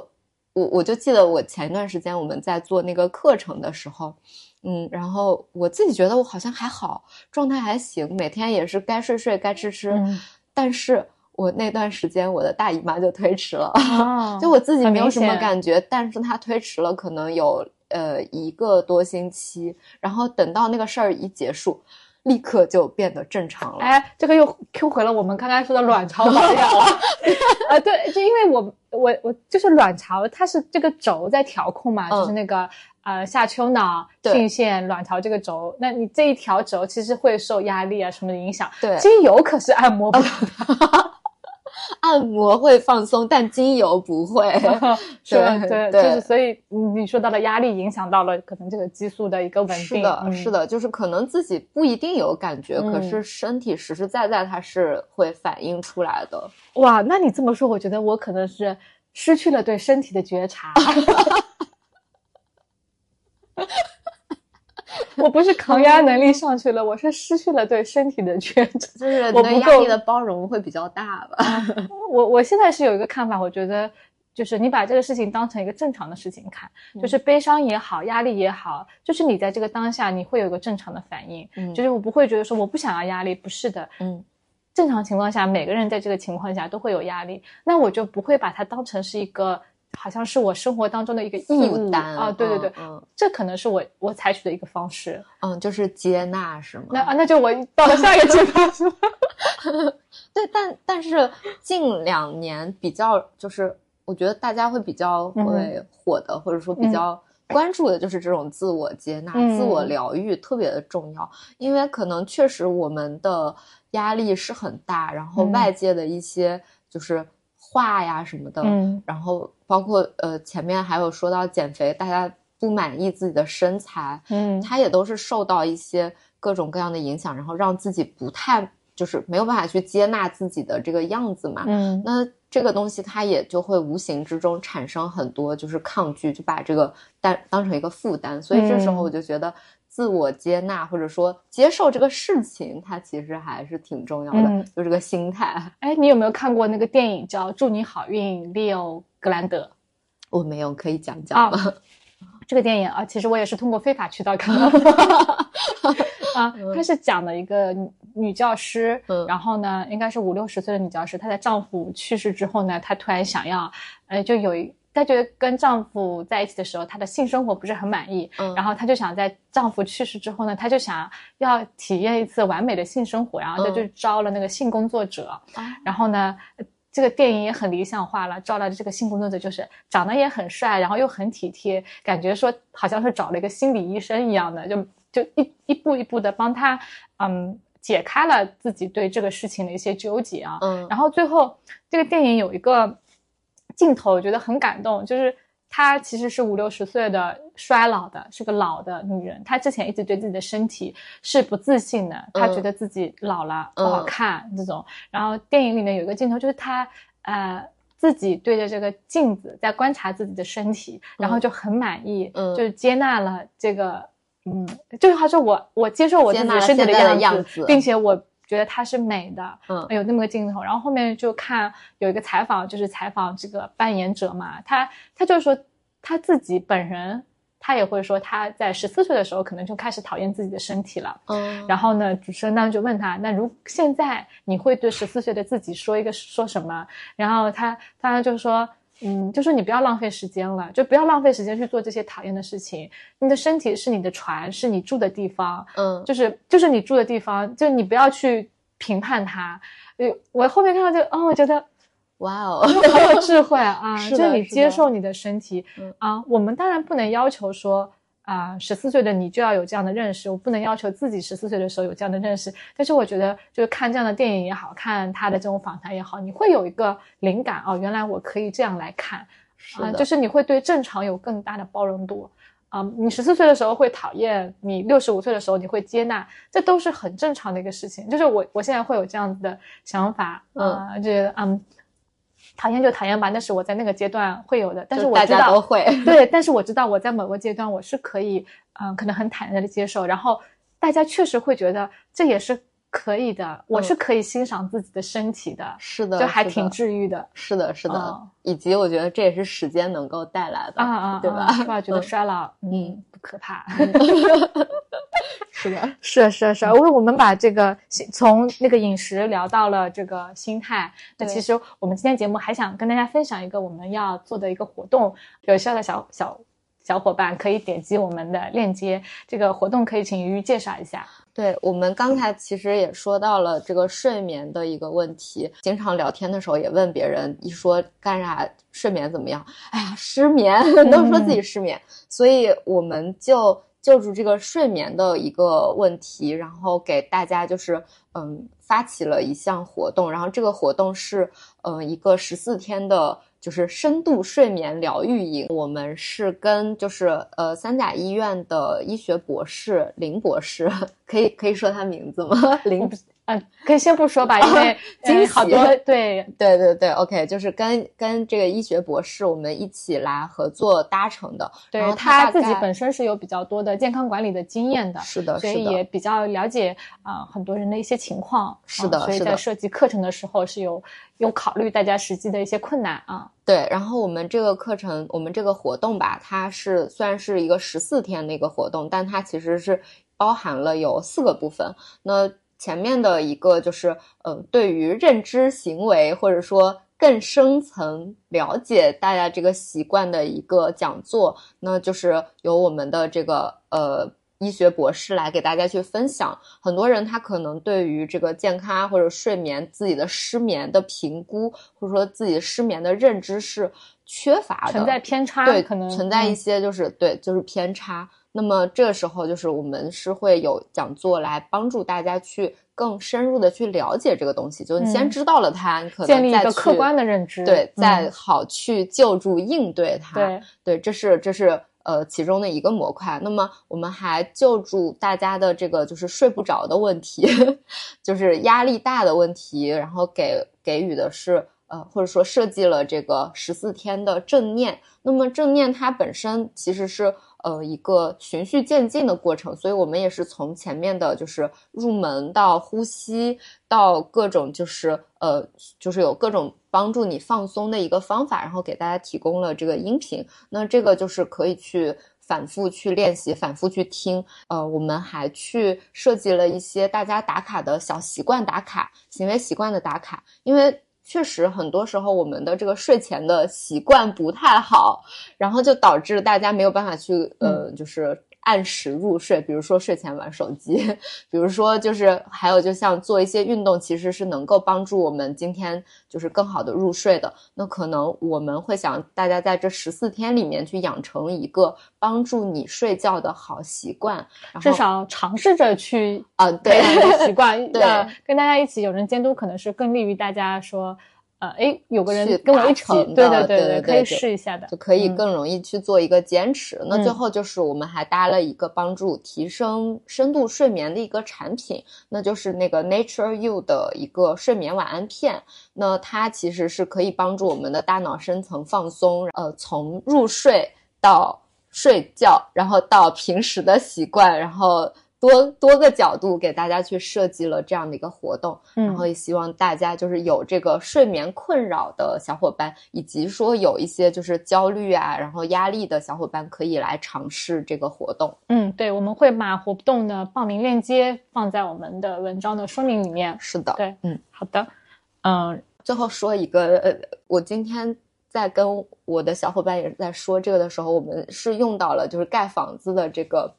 D: 我我就记得我前一段时间我们在做那个课程的时候。嗯，然后我自己觉得我好像还好，状态还行，每天也是该睡睡，该吃吃。但是我那段时间我的大姨妈就推迟了，就我自己没有什么感觉，但是她推迟了可能有呃一个多星期，然后等到那个事儿一结束。立刻就变得正常了。
C: 哎，这个又 Q 回了我们刚刚说的卵巢保养 了。啊，对，就因为我我我就是卵巢，它是这个轴在调控嘛，就是那个呃下丘脑、性腺、卵巢这个轴。那你这一条轴其实会受压力啊什么的影响。
D: 对，
C: 精油可是按摩不了的。
D: 按摩会放松，但精油不会。
C: 对对，就是所以你说到的压力影响到了可能这个激素的一个稳定。
D: 是的，是的，就是可能自己不一定有感觉，可是身体实实在在它是会反映出来的。
C: 哇，那你这么说，我觉得我可能是失去了对身体的觉察。我不是抗压能力上去了，我是失去了对身体的觉知，
D: 就是我对压力的包容会比较大吧。
C: 我我现在是有一个看法，我觉得就是你把这个事情当成一个正常的事情看，就是悲伤也好，压力也好，就是你在这个当下你会有一个正常的反应，就是我不会觉得说我不想要压力，不是的，
D: 嗯，
C: 正常情况下每个人在这个情况下都会有压力，那我就不会把它当成是一个。好像是我生活当中的一个义务啊，对对对，嗯，这可能是我我采取的一个方式，
D: 嗯，就是接纳是吗？
C: 那啊，那就我到了下一个阶段是吗？
D: 对，但但是近两年比较，就是我觉得大家会比较会火的，或者说比较关注的，就是这种自我接纳、自我疗愈特别的重要，因为可能确实我们的压力是很大，然后外界的一些就是。话呀什么的，
C: 嗯，
D: 然后包括呃前面还有说到减肥，大家不满意自己的身材，
C: 嗯，
D: 他也都是受到一些各种各样的影响，然后让自己不太就是没有办法去接纳自己的这个样子嘛。
C: 嗯，
D: 那这个东西它也就会无形之中产生很多就是抗拒，就把这个当当成一个负担。所以这时候我就觉得。自我接纳或者说接受这个事情，它其实还是挺重要的，就这个心态。
C: 哎，你有没有看过那个电影叫《祝你好运》，Leo 格兰德？
D: 我没有，可以讲讲吗？
C: 这个电影啊，其实我也是通过非法渠道看到的。啊，它是讲的一个女教师，然后呢，应该是五六十岁的女教师，她在丈夫去世之后呢，她突然想要，哎，就有一。她觉得跟丈夫在一起的时候，她的性生活不是很满意，嗯，然后她就想在丈夫去世之后呢，她就想要体验一次完美的性生活，然后她就招了那个性工作者，然后呢，这个电影也很理想化了，招来的这个性工作者就是长得也很帅，然后又很体贴，感觉说好像是找了一个心理医生一样的，就就一一步一步的帮她，嗯，解开了自己对这个事情的一些纠结啊，嗯，然后最后这个电影有一个。镜头我觉得很感动，就是她其实是五六十岁的衰老的，是个老的女人。她之前一直对自己的身体是不自信的，她觉得自己老了不好看这种。然后电影里面有一个镜头，就是她呃自己对着这个镜子在观察自己的身体，然后就很满意，就是接纳了这个，嗯，就是她说我我接受我自己身体的样子，并且我。觉得她是美的，嗯，有那么个镜头，然后后面就看有一个采访，就是采访这个扮演者嘛，他他就说他自己本人，他也会说他在十四岁的时候可能就开始讨厌自己的身体了，嗯，然后呢，主持人当时就问他，那如现在你会对十四岁的自己说一个说什么？然后他他就说。嗯，就说你不要浪费时间了，就不要浪费时间去做这些讨厌的事情。你的身体是你的船，是你住的地方，嗯，就是就是你住的地方，就你不要去评判它。呃，我后面看到就，哦，我觉得，
D: 哇哦，
C: 很有智慧啊，就是你接受你的身体，啊，我们当然不能要求说。啊，十四岁的你就要有这样的认识，我不能要求自己十四岁的时候有这样的认识。但是我觉得，就是看这样的电影也好看，他的这种访谈也好，你会有一个灵感哦，原来我可以这样来看，啊，就是你会对正常有更大的包容度。啊，你十四岁的时候会讨厌，你六十五岁的时候你会接纳，这都是很正常的一个事情。就是我我现在会有这样子的想法，啊，觉得嗯。讨厌就讨厌吧，那是我在那个阶段会有的，但是我知道
D: 会
C: 对，但是我知道我在某个阶段我是可以，嗯，可能很坦然的接受，然后大家确实会觉得这也是可以的，我是可以欣赏自己的身体的，
D: 是的，
C: 就还挺治愈的，
D: 是的，是的，以及我觉得这也是时间能够带来的，啊
C: 啊，
D: 对吧？
C: 是吧？觉得衰老，嗯，不可怕。
D: 是的，
C: 是是是，因为我们把这个从那个饮食聊到了这个心态。那其实我们今天节目还想跟大家分享一个我们要做的一个活动，有需要的小小小伙伴可以点击我们的链接。这个活动可以请鱼鱼介绍一下。
D: 对我们刚才其实也说到了这个睡眠的一个问题，经常聊天的时候也问别人，一说干啥睡眠怎么样？哎呀，失眠，都说自己失眠，所以我们就。就住这个睡眠的一个问题，然后给大家就是嗯发起了一项活动，然后这个活动是嗯一个十四天的，就是深度睡眠疗愈营。我们是跟就是呃三甲医院的医学博士林博士，可以可以说他名字吗？林。
C: 嗯，可以先不说吧，因为
D: 惊
C: 好多对
D: 对对对，OK，就是跟跟这个医学博士我们一起来合作搭成的。
C: 对他自己本身是有比较多的健康管理的经验的，
D: 是的，
C: 所以也比较了解啊很多人的一些情况。
D: 是的，
C: 所以在设计课程的时候是有有考虑大家实际的一些困难啊。
D: 对，然后我们这个课程，我们这个活动吧，它是虽然是一个十四天的一个活动，但它其实是包含了有四个部分。那前面的一个就是，嗯，对于认知行为或者说更深层了解大家这个习惯的一个讲座，那就是由我们的这个呃医学博士来给大家去分享。很多人他可能对于这个健康或者睡眠自己的失眠的评估，或者说自己失眠的认知是缺乏的，
C: 存在偏差，
D: 对，
C: 可能
D: 存在一些就是对，就是偏差。那么这个时候，就是我们是会有讲座来帮助大家去更深入的去了解这个东西。就你先知道了它，你可能
C: 建立一个客观的认知，
D: 对，再好去救助应对它。
C: 对，
D: 对，这是这是呃其中的一个模块。那么我们还救助大家的这个就是睡不着的问题，就是压力大的问题，然后给给予的是。呃，或者说设计了这个十四天的正念，那么正念它本身其实是呃一个循序渐进的过程，所以我们也是从前面的就是入门到呼吸，到各种就是呃就是有各种帮助你放松的一个方法，然后给大家提供了这个音频，那这个就是可以去反复去练习，反复去听。呃，我们还去设计了一些大家打卡的小习惯打卡，行为习惯的打卡，因为。确实，很多时候我们的这个睡前的习惯不太好，然后就导致大家没有办法去呃，就是按时入睡。比如说睡前玩手机，比如说就是还有就像做一些运动，其实是能够帮助我们今天就是更好的入睡的。那可能我们会想大家在这十四天里面去养成一个帮助你睡觉的好习惯，
C: 至少尝试着去
D: 啊，对
C: 习惯，
D: 对，
C: 跟大家一起有人监督，可能是更利于大家说。呃，哎，有个人跟我一起，对对对
D: 对，
C: 可以试一下的，
D: 就可以更容易去做一个坚持。那最后就是我们还搭了一个帮助提升深度睡眠的一个产品，那就是那个 Nature You 的一个睡眠晚安片。那它其实是可以帮助我们的大脑深层放松，呃，从入睡到睡觉，然后到平时的习惯，然后。多多个角度给大家去设计了这样的一个活动，然后也希望大家就是有这个睡眠困扰的小伙伴，以及说有一些就是焦虑啊，然后压力的小伙伴可以来尝试这个活动。
C: 嗯，对，我们会把活动的报名链接放在我们的文章的说明里面。
D: 是的，
C: 对，
D: 嗯，
C: 好的，嗯，
D: 最后说一个，呃，我今天在跟我的小伙伴也在说这个的时候，我们是用到了就是盖房子的这个。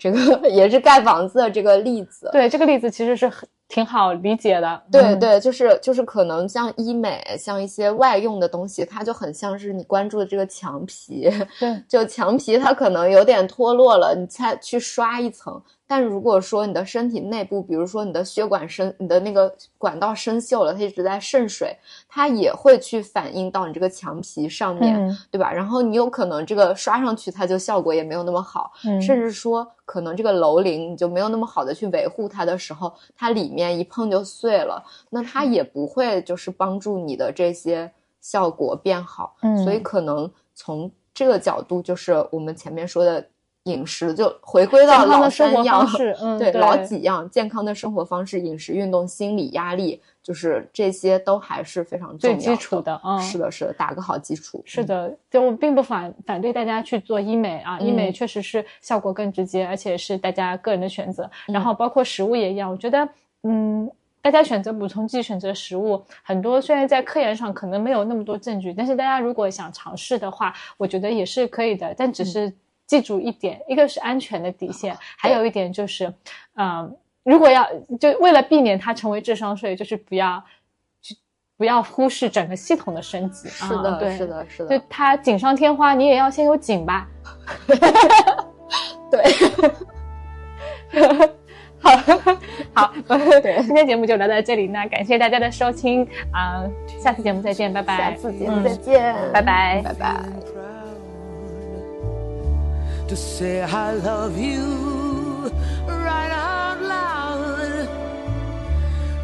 D: 这个也是盖房子的这个例子，
C: 对这个例子其实是很挺好理解的。
D: 对对，就是就是可能像医美，像一些外用的东西，它就很像是你关注的这个墙皮，
C: 对，
D: 就墙皮它可能有点脱落了，你再去刷一层。但如果说你的身体内部，比如说你的血管生，你的那个管道生锈了，它一直在渗水，它也会去反映到你这个墙皮上面，对吧？然后你有可能这个刷上去，它就效果也没有那么好，甚至说可能这个楼龄你就没有那么好的去维护它的时候，它里面一碰就碎了，那它也不会就是帮助你的这些效果变好。所以可能从这个角度，就是我们前面说的。饮食就回归到老
C: 三
D: 样，
C: 嗯，
D: 对，老几样健康的生活方式、饮食、运动、心理压力，就是这些都还是非常
C: 最基础的。嗯，
D: 是的，是的，打个好基础。
C: 是的，就我并不反反对大家去做医美啊，医美确实是效果更直接，而且是大家个人的选择。然后包括食物也一样，我觉得，嗯，大家选择补充剂、选择食物，很多虽然在科研上可能没有那么多证据，但是大家如果想尝试的话，我觉得也是可以的，但只是。记住一点，一个是安全的底线，还有一点就是，嗯，如果要就为了避免它成为智商税，就是不要，不要忽视整个系统的升级。
D: 是的，对，是的，是
C: 的。就它锦上添花，你也要先有锦吧。
D: 对，
C: 好，好，对，今天节目就聊到这里，那感谢大家的收听啊，下次节目再见，拜拜。
D: 下次节目再见，
C: 拜拜，
D: 拜拜。
B: To say I love you right out loud.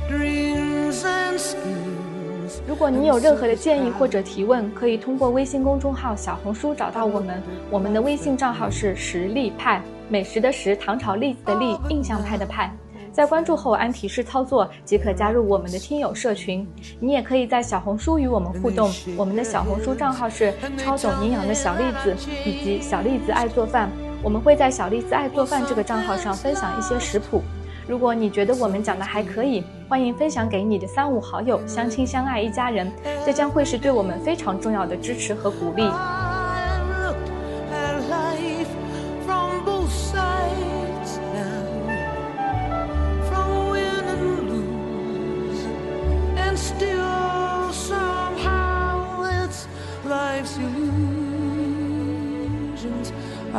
B: Dreams and schemes.
C: 如果您有任何的建议或者提问，可以通过微信公众号、小红书找到我们。我们的微信账号是实力派，美食的食，唐朝栗子的栗，印象派的派。在关注后按提示操作即可加入我们的听友社群。你也可以在小红书与我们互动，我们的小红书账号是超懂营养的小栗子以及小栗子爱做饭。我们会在小栗子爱做饭这个账号上分享一些食谱。如果你觉得我们讲的还可以，欢迎分享给你的三五好友，相亲相爱一家人，这将会是对我们非常重要的支持和鼓励。